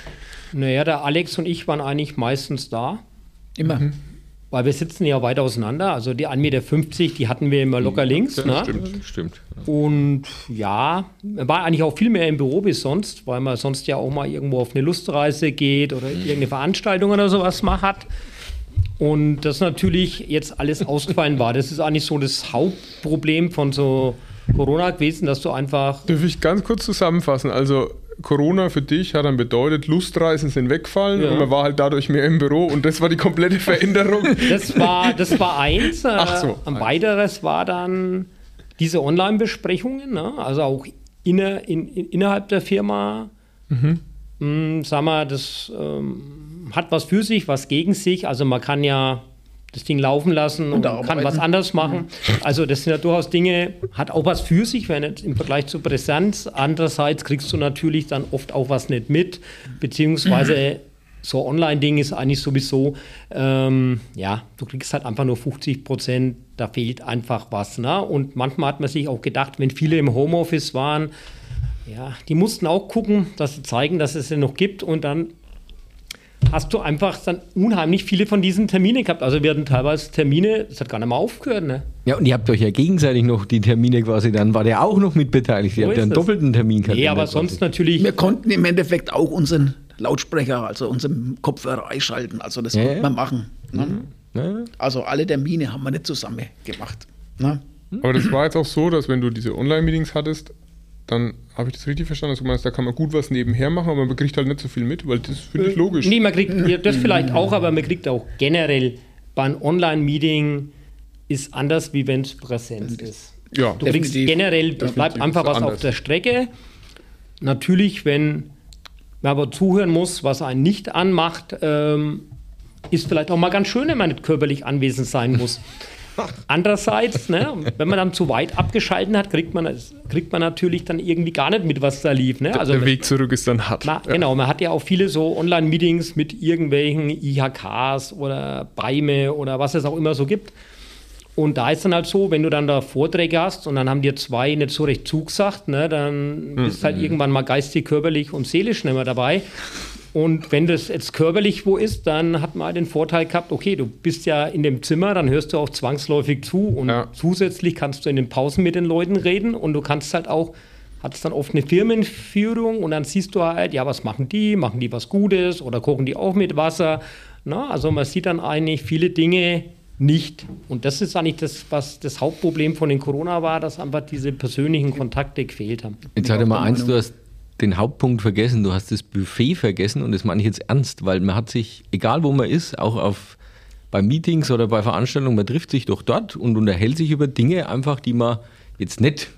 Naja, der Alex und ich waren eigentlich meistens da. Immer. Weil wir sitzen ja weit auseinander. Also die 1,50 Meter, die hatten wir immer locker links. Ja, ne? stimmt. Stimmt. Und ja, man war eigentlich auch viel mehr im Büro bis sonst, weil man sonst ja auch mal irgendwo auf eine Lustreise geht oder irgendeine Veranstaltung oder sowas mal hat. Und das natürlich jetzt alles ausgefallen war. Das ist eigentlich so das Hauptproblem von so Corona gewesen, dass du einfach. Darf ich ganz kurz zusammenfassen? Also Corona für dich hat dann bedeutet, Lustreisen sind weggefallen Ja. und man war halt dadurch mehr im Büro und das war die komplette Veränderung. Das war, das war eins. Äh, Ach so. Ein weiteres war dann diese Online-Besprechungen, ne? also auch inner, in, in, innerhalb der Firma. Mhm. Sag mal, das ähm, hat was für sich, was gegen sich. Also man kann ja das Ding laufen lassen und, Und kann was anderes machen. Also das sind ja durchaus Dinge, hat auch was für sich, wenn jetzt im Vergleich zur Präsenz. Andererseits kriegst du natürlich dann oft auch was nicht mit, beziehungsweise so Online-Ding ist eigentlich sowieso, ähm, ja, du kriegst halt einfach nur 50 Prozent, da fehlt einfach was. Ne? Und manchmal hat man sich auch gedacht, wenn viele im Homeoffice waren, ja, die mussten auch gucken, dass sie zeigen, dass es sie noch gibt und dann hast du einfach dann unheimlich viele von diesen Terminen gehabt. Also wir hatten teilweise Termine, das hat gar nicht mal aufgehört. Ne? Ja, und ihr habt euch ja gegenseitig noch die Termine quasi, dann war der auch noch mit beteiligt. Ihr So habt ja einen es. doppelten Termin gehabt. Nee, aber sonst natürlich. Wir konnten im Endeffekt auch unseren Lautsprecher, also unseren Kopfhörer einschalten. Also das Ja, konnte man machen. Ne? Ja, Also alle Termine haben wir nicht zusammen gemacht. Ne? Aber das war jetzt auch so, dass wenn du diese Online-Meetings hattest, dann habe ich das richtig verstanden, dass du meinst, da kann man gut was nebenher machen, aber man kriegt halt nicht so viel mit, weil das finde ich logisch. Nee, man kriegt ja, das vielleicht auch, aber man kriegt auch generell bei einem Online-Meeting ist anders, wie wenn es Präsenz ist. Ja, Du kriegst generell, es bleibt einfach was anders. auf der Strecke. Natürlich, wenn man aber zuhören muss, was einen nicht anmacht, ähm, ist vielleicht auch mal ganz schön, wenn man nicht körperlich anwesend sein muss. Andererseits, ne, wenn man dann zu weit abgeschalten hat, kriegt man, kriegt man natürlich dann irgendwie gar nicht mit, was da lief. Ne? Also der Weg zurück ist dann hart. na, Genau, man hat ja auch viele so Online-Meetings mit irgendwelchen IHKs oder Beime oder was es auch immer so gibt. Und da ist dann halt so, wenn du dann da Vorträge hast und dann haben dir zwei nicht so recht zugesagt, ne, dann bist halt irgendwann mal geistig, körperlich und seelisch nicht mehr dabei. Und wenn das jetzt körperlich wo ist, dann hat man halt den Vorteil gehabt, okay, du bist ja in dem Zimmer, dann hörst du auch zwangsläufig zu und Ja. zusätzlich kannst du in den Pausen mit den Leuten reden und du kannst halt auch, hast dann oft eine Firmenführung und dann siehst du halt, ja, was machen die? Machen die was Gutes oder kochen die auch mit Wasser? Na, also man sieht dann eigentlich viele Dinge nicht. Und das ist eigentlich das, was das Hauptproblem von den Corona war, dass einfach diese persönlichen Kontakte gefehlt haben. Jetzt hatte mal eins, du hast den Hauptpunkt vergessen, du hast das Buffet vergessen und das meine ich jetzt ernst, weil man hat sich, egal wo man ist, auch auf bei Meetings oder bei Veranstaltungen, man trifft sich doch dort und unterhält sich über Dinge einfach, die man jetzt nicht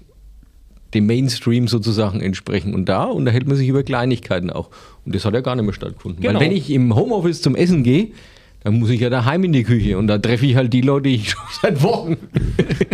dem Mainstream sozusagen entsprechen. Und da unterhält man sich über Kleinigkeiten auch. Und das hat ja gar nicht mehr stattgefunden. Genau. Weil wenn ich im Homeoffice zum Essen gehe, dann muss ich ja daheim in die Küche und da treffe ich halt die Leute, die ich schon seit Wochen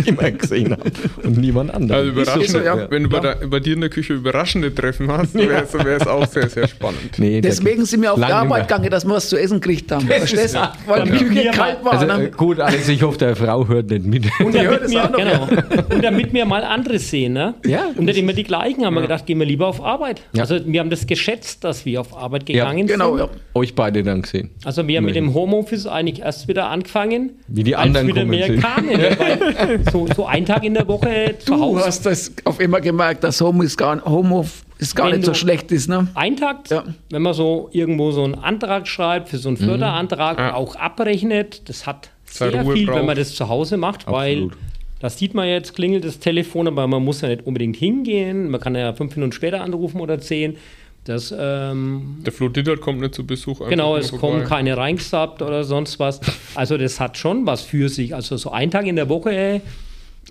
immer gesehen habe und niemand anderen. Also so, ja. wenn du bei, Ja. der, bei dir in der Küche überraschende Treffen hast, wäre es auch sehr, sehr spannend. Nee, Deswegen sind wir auf die Arbeit gegangen, dass wir was zu essen gekriegt haben. Verstehst du? Weil die Ja. Küche Ja. kalt war. Also ne? äh, gut, Alex, ich hoffe, der Frau hört nicht mit. Und Die hört damit, es wir, auch noch, genau, und damit wir mal andere sehen, ne? Ja. Und nicht immer die gleichen, haben wir gedacht, gehen wir lieber auf Arbeit. Ja. Also wir haben das geschätzt, dass wir auf Arbeit Ja, gegangen Genau, sind. ja. Euch beide dann gesehen. Also wir haben mit dem Homeoffice eigentlich erst wieder angefangen, Wie die anderen wieder mehr sind. kamen. ne? Weil so, so ein Tag in der Woche zu Du Hause. hast das auf immer gemerkt, dass Home ist gar, Home ist gar Wenn nicht so schlecht ist. Ne? Ein Tag, Ja. wenn man so irgendwo so einen Antrag schreibt für so einen Förderantrag, Ja. auch abrechnet, das hat sehr Ruhe viel, wenn braucht. man das zu Hause macht, weil Absolut. das sieht man jetzt, klingelt das Telefon, aber man muss ja nicht unbedingt hingehen. Man kann ja fünf Minuten später anrufen oder zehn. Das, ähm, Der Flo kommt nicht zu Besuch. genau, es vorbei. kommen keine reingesappt oder sonst was. Also das hat schon was für sich. Also so ein Tag in der Woche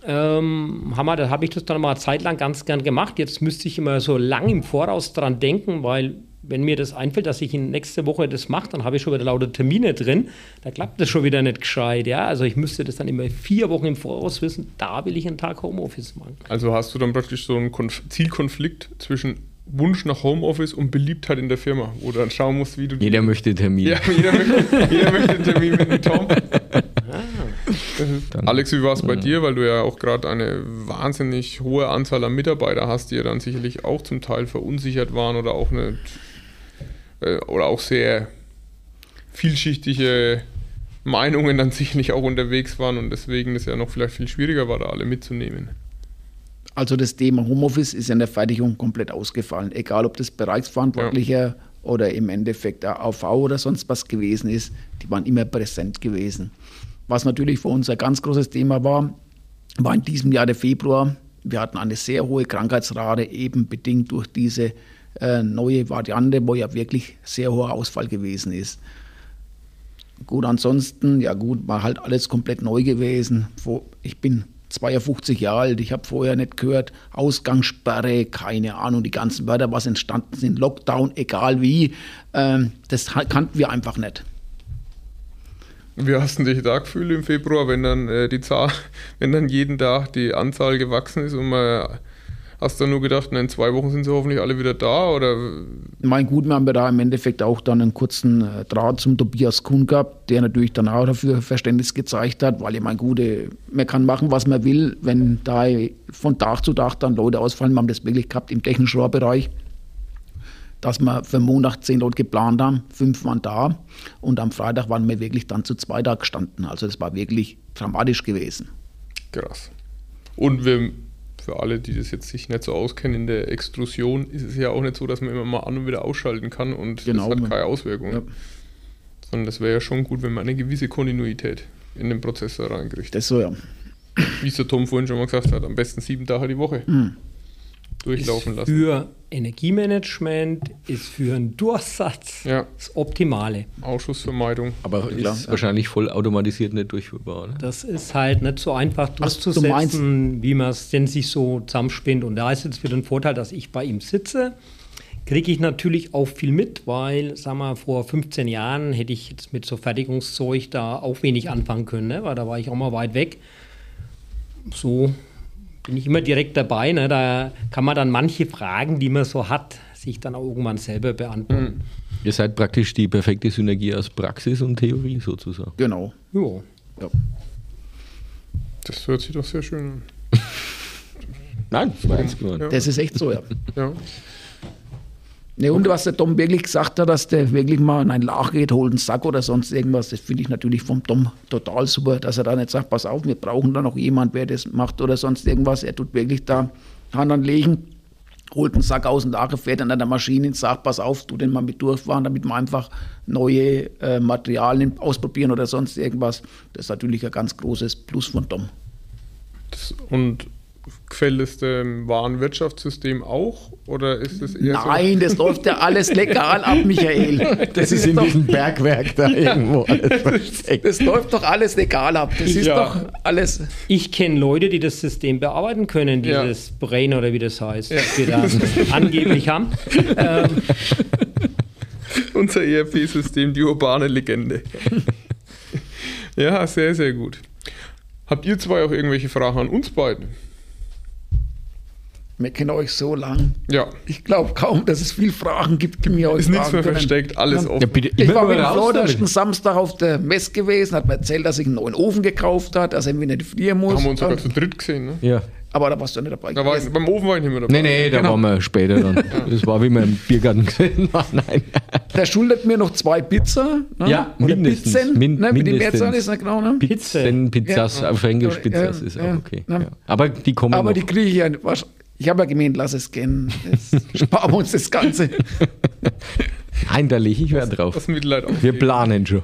ähm, habe ich das dann mal eine Zeit lang ganz gern gemacht. Jetzt müsste ich immer so lang im Voraus dran denken, weil wenn mir das einfällt, dass ich in nächste Woche das mache, dann habe ich schon wieder lauter Termine drin. Da klappt das schon wieder nicht gescheit. Ja? Also ich müsste das dann immer vier Wochen im Voraus wissen, da will ich einen Tag Homeoffice machen. Also hast du dann praktisch so einen Konf Zielkonflikt zwischen Wunsch nach Homeoffice und Beliebtheit in der Firma, wo du dann schauen musst, wie du Jeder möchte Termin. Ja, jeder möchte, jeder möchte einen Termin mit dem Tom. Dann- Alex, wie war es bei dir? Weil du ja auch gerade eine wahnsinnig hohe Anzahl an Mitarbeiter hast, die ja dann sicherlich auch zum Teil verunsichert waren oder auch nicht äh, oder auch sehr vielschichtige Meinungen dann sicherlich auch unterwegs waren und deswegen es ja noch vielleicht viel schwieriger war, da alle mitzunehmen. Also das Thema Homeoffice ist in der Fertigung komplett ausgefallen. Egal, ob das Bereichsverantwortlicher ja. oder im Endeffekt der AV oder sonst was gewesen ist, die waren immer präsent gewesen. Was natürlich für uns ein ganz großes Thema war, war in diesem Jahr der Februar. Wir hatten eine sehr hohe Krankheitsrate, eben bedingt durch diese äh, neue Variante, wo ja wirklich sehr hoher Ausfall gewesen ist. Gut, ansonsten, ja gut, war halt alles komplett neu gewesen. Ich bin 52 Jahre alt, ich habe vorher nicht gehört, Ausgangssperre, keine Ahnung, die ganzen Wörter, was entstanden sind, Lockdown, egal wie, ähm, das kannten wir einfach nicht. Wie hast du dich da gefühlt im Februar, wenn dann äh, die Zahl, wenn dann jeden Tag die Anzahl gewachsen ist und man Hast du nur gedacht, in zwei Wochen sind sie hoffentlich alle wieder da? Oder? Mein gut, wir haben da im Endeffekt auch dann einen kurzen äh, Draht zum Tobias Kuhn gehabt, der natürlich dann auch dafür Verständnis gezeigt hat, weil ich mein Gute, man kann machen, was man will, wenn da von Tag zu Tag dann Leute ausfallen. Wir haben das wirklich gehabt im technischen Rohrbereich dass wir für Montag zehn Leute geplant haben, fünf waren da und am Freitag waren wir wirklich dann zu zwei da gestanden. Also das war wirklich dramatisch gewesen. Krass. Und wir für alle, die das jetzt sich nicht so auskennen, in der Extrusion ist es ja auch nicht so, dass man immer mal an und wieder ausschalten kann und genau. das hat keine Auswirkungen. Ja. Sondern das wäre ja schon gut, wenn man eine gewisse Kontinuität in den Prozessor reinkriegt. Das so, ja. Wie es der Tom vorhin schon mal gesagt hat, am besten sieben Tage die Woche. Mhm durchlaufen lassen. Für Energiemanagement ist für einen Durchsatz ja. das Optimale. Ausschussvermeidung. Aber Klar. ist wahrscheinlich voll automatisiert nicht durchführbar. Oder? Das ist halt nicht so einfach durchzusetzen, Ach, wie man es denn sich so zusammenspinnt. Und da ist jetzt wieder ein Vorteil, dass ich bei ihm sitze. Kriege ich natürlich auch viel mit, weil, sagen wir, vor 15 Jahren hätte ich jetzt mit so Fertigungszeug da auch wenig anfangen können, ne? weil da war ich auch mal weit weg. So bin ich immer direkt dabei. Ne? Da kann man dann manche Fragen, die man so hat, sich dann auch irgendwann selber beantworten. Mhm. Ihr seid praktisch die perfekte Synergie aus Praxis und Theorie sozusagen. Genau. Jo. Ja. Das hört sich doch sehr schön an. Nein, das, das ist echt so, ja. ja. Ne, und was der Tom wirklich gesagt hat, dass der wirklich mal in ein Lager geht, holt einen Sack oder sonst irgendwas, das finde ich natürlich vom Tom total super, dass er da nicht sagt, pass auf, wir brauchen da noch jemand, wer das macht oder sonst irgendwas. Er tut wirklich da Hand anlegen, holt einen Sack aus dem Lager, fährt dann an der Maschine und sagt, pass auf, tu den mal mit durchfahren, damit wir einfach neue äh, Materialien ausprobieren oder sonst irgendwas. Das ist natürlich ein ganz großes Plus von Tom. Das, und gefällt es dem Warenwirtschaftssystem auch? Oder ist es eher Nein, so? das läuft ja alles legal ab, Michael. Das, das ist in doch, diesem Bergwerk da irgendwo. das, das läuft doch alles legal ab. Das ist ja. doch alles. Ich kenne Leute, die das System bearbeiten können, dieses ja. Brain oder wie das heißt, ja. wir da angeblich haben. Ähm, Unser ERP-System, die urbane Legende. ja, sehr, sehr gut. Habt ihr zwei auch irgendwelche Fragen an uns beiden? Wir kennen euch so lang. Ja. Ich glaube kaum, dass es viele Fragen gibt, die mir euch Ist nichts mehr können. versteckt, alles offen. Ja, bitte, ich war mit dem Flodersten Samstag auf der Messe gewesen, hat mir erzählt, dass ich einen neuen Ofen gekauft hat, dass er irgendwie nicht frieren muss. Haben wir uns sogar zu dritt gesehen, ne? Ja. Aber da warst du nicht dabei. Da war ich, beim Ofen war ich nicht mehr dabei. Nee, nee, da genau. waren wir später dann. Das war, wie wir im Biergarten gesehen waren. Nein. Der schuldet mir noch zwei Pizza. Ne? Ja, Oder mindestens. Pizzen, Min ne? Wie die Mehrzahl ist, ne? genau. Ne? Pizzen, Pizzas, ja. auf Englisch Pizzas ja. ist auch okay. Ja. Aber die kommen Aber noch. die kriege ich ja ich habe ja gemeint, lass es gehen. sparen wir uns das Ganze. Nein, da lege ich Wert drauf. Das Mitleid auch Wir planen schon.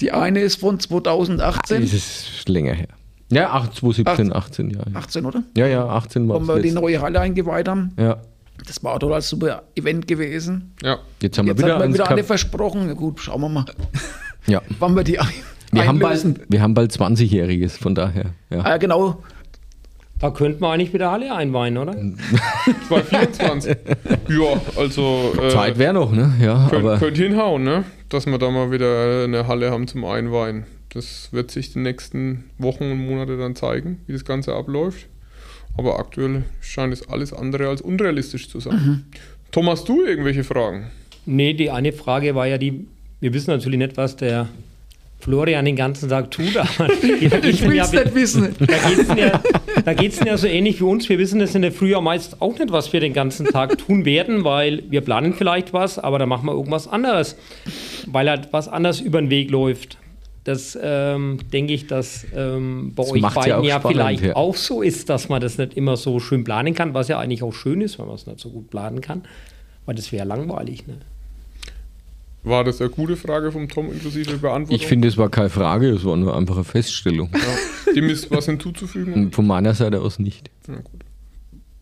Die eine ist von 2018. Das ist länger her. Ja, 2017, 18, ja. 18, oder? Ja, ja, 18 war Wo wir die neue Halle eingeweiht haben. Ja. Das war doch ein super Event gewesen. Ja. Jetzt haben Jetzt wir wieder, haben wir wieder alle versprochen. Ja, gut, schauen wir mal. Ja. Wann wir die ein wir haben, bald, wir haben bald 20-Jähriges, von daher. Ja. Ah, genau. Da könnte man eigentlich wieder Halle einweihen, oder? 2024. ja, also. Äh, Zeit wäre noch, ne? Ja, könnt, aber könnt hinhauen, ne? Dass wir da mal wieder eine Halle haben zum Einweihen. Das wird sich die nächsten Wochen und Monate dann zeigen, wie das Ganze abläuft. Aber aktuell scheint es alles andere als unrealistisch zu sein. Mhm. Thomas, du irgendwelche Fragen? Nee, die eine Frage war ja die, wir wissen natürlich nicht, was der Florian den ganzen Tag tut. Aber ich will es ja, nicht wissen. Da geht es ja, ja so ähnlich wie uns. Wir wissen es in der Frühjahr meist auch nicht, was wir den ganzen Tag tun werden, weil wir planen vielleicht was, aber dann machen wir irgendwas anderes, weil halt was anderes über den Weg läuft. das ähm, denke ich, dass ähm, bei Das euch macht's ja beiden auch ja, spannend, vielleicht ja. auch so ist, dass man das nicht immer so schön planen kann, was ja eigentlich auch schön ist, wenn man es nicht so gut planen kann. Weil das wäre langweilig. Ne? War das eine gute Frage vom Tom inklusive Beantwortung? Ich finde, es war keine Frage, es war nur einfach eine Feststellung. Ja. Dem ist was hinzuzufügen. Von meiner Seite aus nicht. Ja, gut.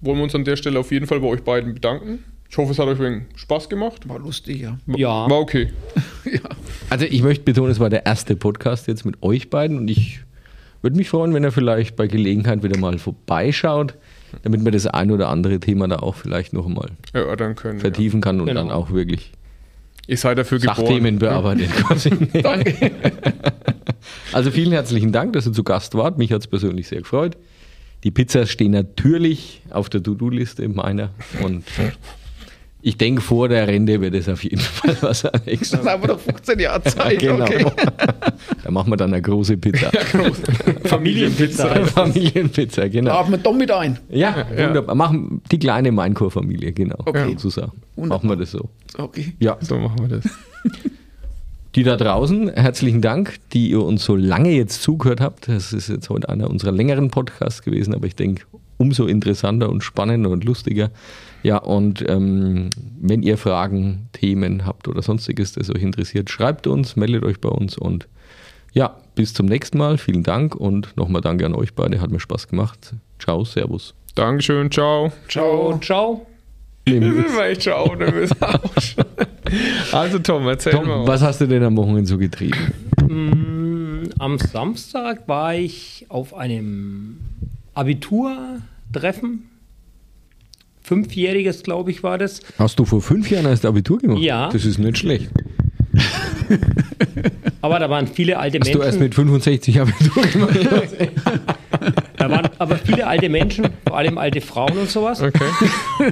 Wollen wir uns an der Stelle auf jeden Fall bei euch beiden bedanken. Ich hoffe, es hat euch ein wenig Spaß gemacht. War lustig, ja. Ja. War okay. Also ich möchte betonen, es war der erste Podcast jetzt mit euch beiden und ich würde mich freuen, wenn er vielleicht bei Gelegenheit wieder mal vorbeischaut, damit man das ein oder andere Thema da auch vielleicht noch einmal erörtern können. Ja. vertiefen kann und Genau. dann auch wirklich Ihr seid dafür Sachthemen geboren. bearbeitet. quasi. Also vielen herzlichen Dank, dass ihr zu Gast wart. Mich hat es persönlich sehr gefreut. Die Pizzas stehen natürlich auf der To-Do-Liste meiner und ich denke, vor der Rente wird es auf jeden Fall was Alex. Dann haben wir doch 15 Jahre Zeit. Genau. Okay. Da machen wir dann eine große Pizza. Familienpizza. heißt das. Familienpizza, genau. Laden wir doch mit ein. Ja, wunderbar. Machen die kleine Mainkur-Familie, genau. Okay. Sozusagen. Wunderbar. Machen wir das so. Okay. Ja, So machen wir das. die da draußen, herzlichen Dank, die ihr uns so lange jetzt zugehört habt. Das ist jetzt heute einer unserer längeren Podcasts gewesen, aber ich denke, umso interessanter und spannender und lustiger. Ja, und ähm, wenn ihr Fragen, Themen habt oder sonstiges, das euch interessiert, schreibt uns, meldet euch bei uns und ja, bis zum nächsten Mal. Vielen Dank und nochmal danke an euch beide. Hat mir Spaß gemacht. Ciao, Servus. Dankeschön, ciao. Ciao, ciao. Das ist echt ciao. nervös. also Tom, erzähl Tom, mal. was hast du denn am Wochenende so getrieben? Mm, Am Samstag war ich auf einem Abiturtreffen. Fünfjähriges, glaube ich, war das. Hast du vor fünf Jahren erst Abitur gemacht? Ja. Das ist nicht schlecht. Aber da waren viele alte Hast du erst Menschen. mit 65 Abitur gemacht? Da waren aber viele alte Menschen, vor allem alte Frauen und sowas. Okay.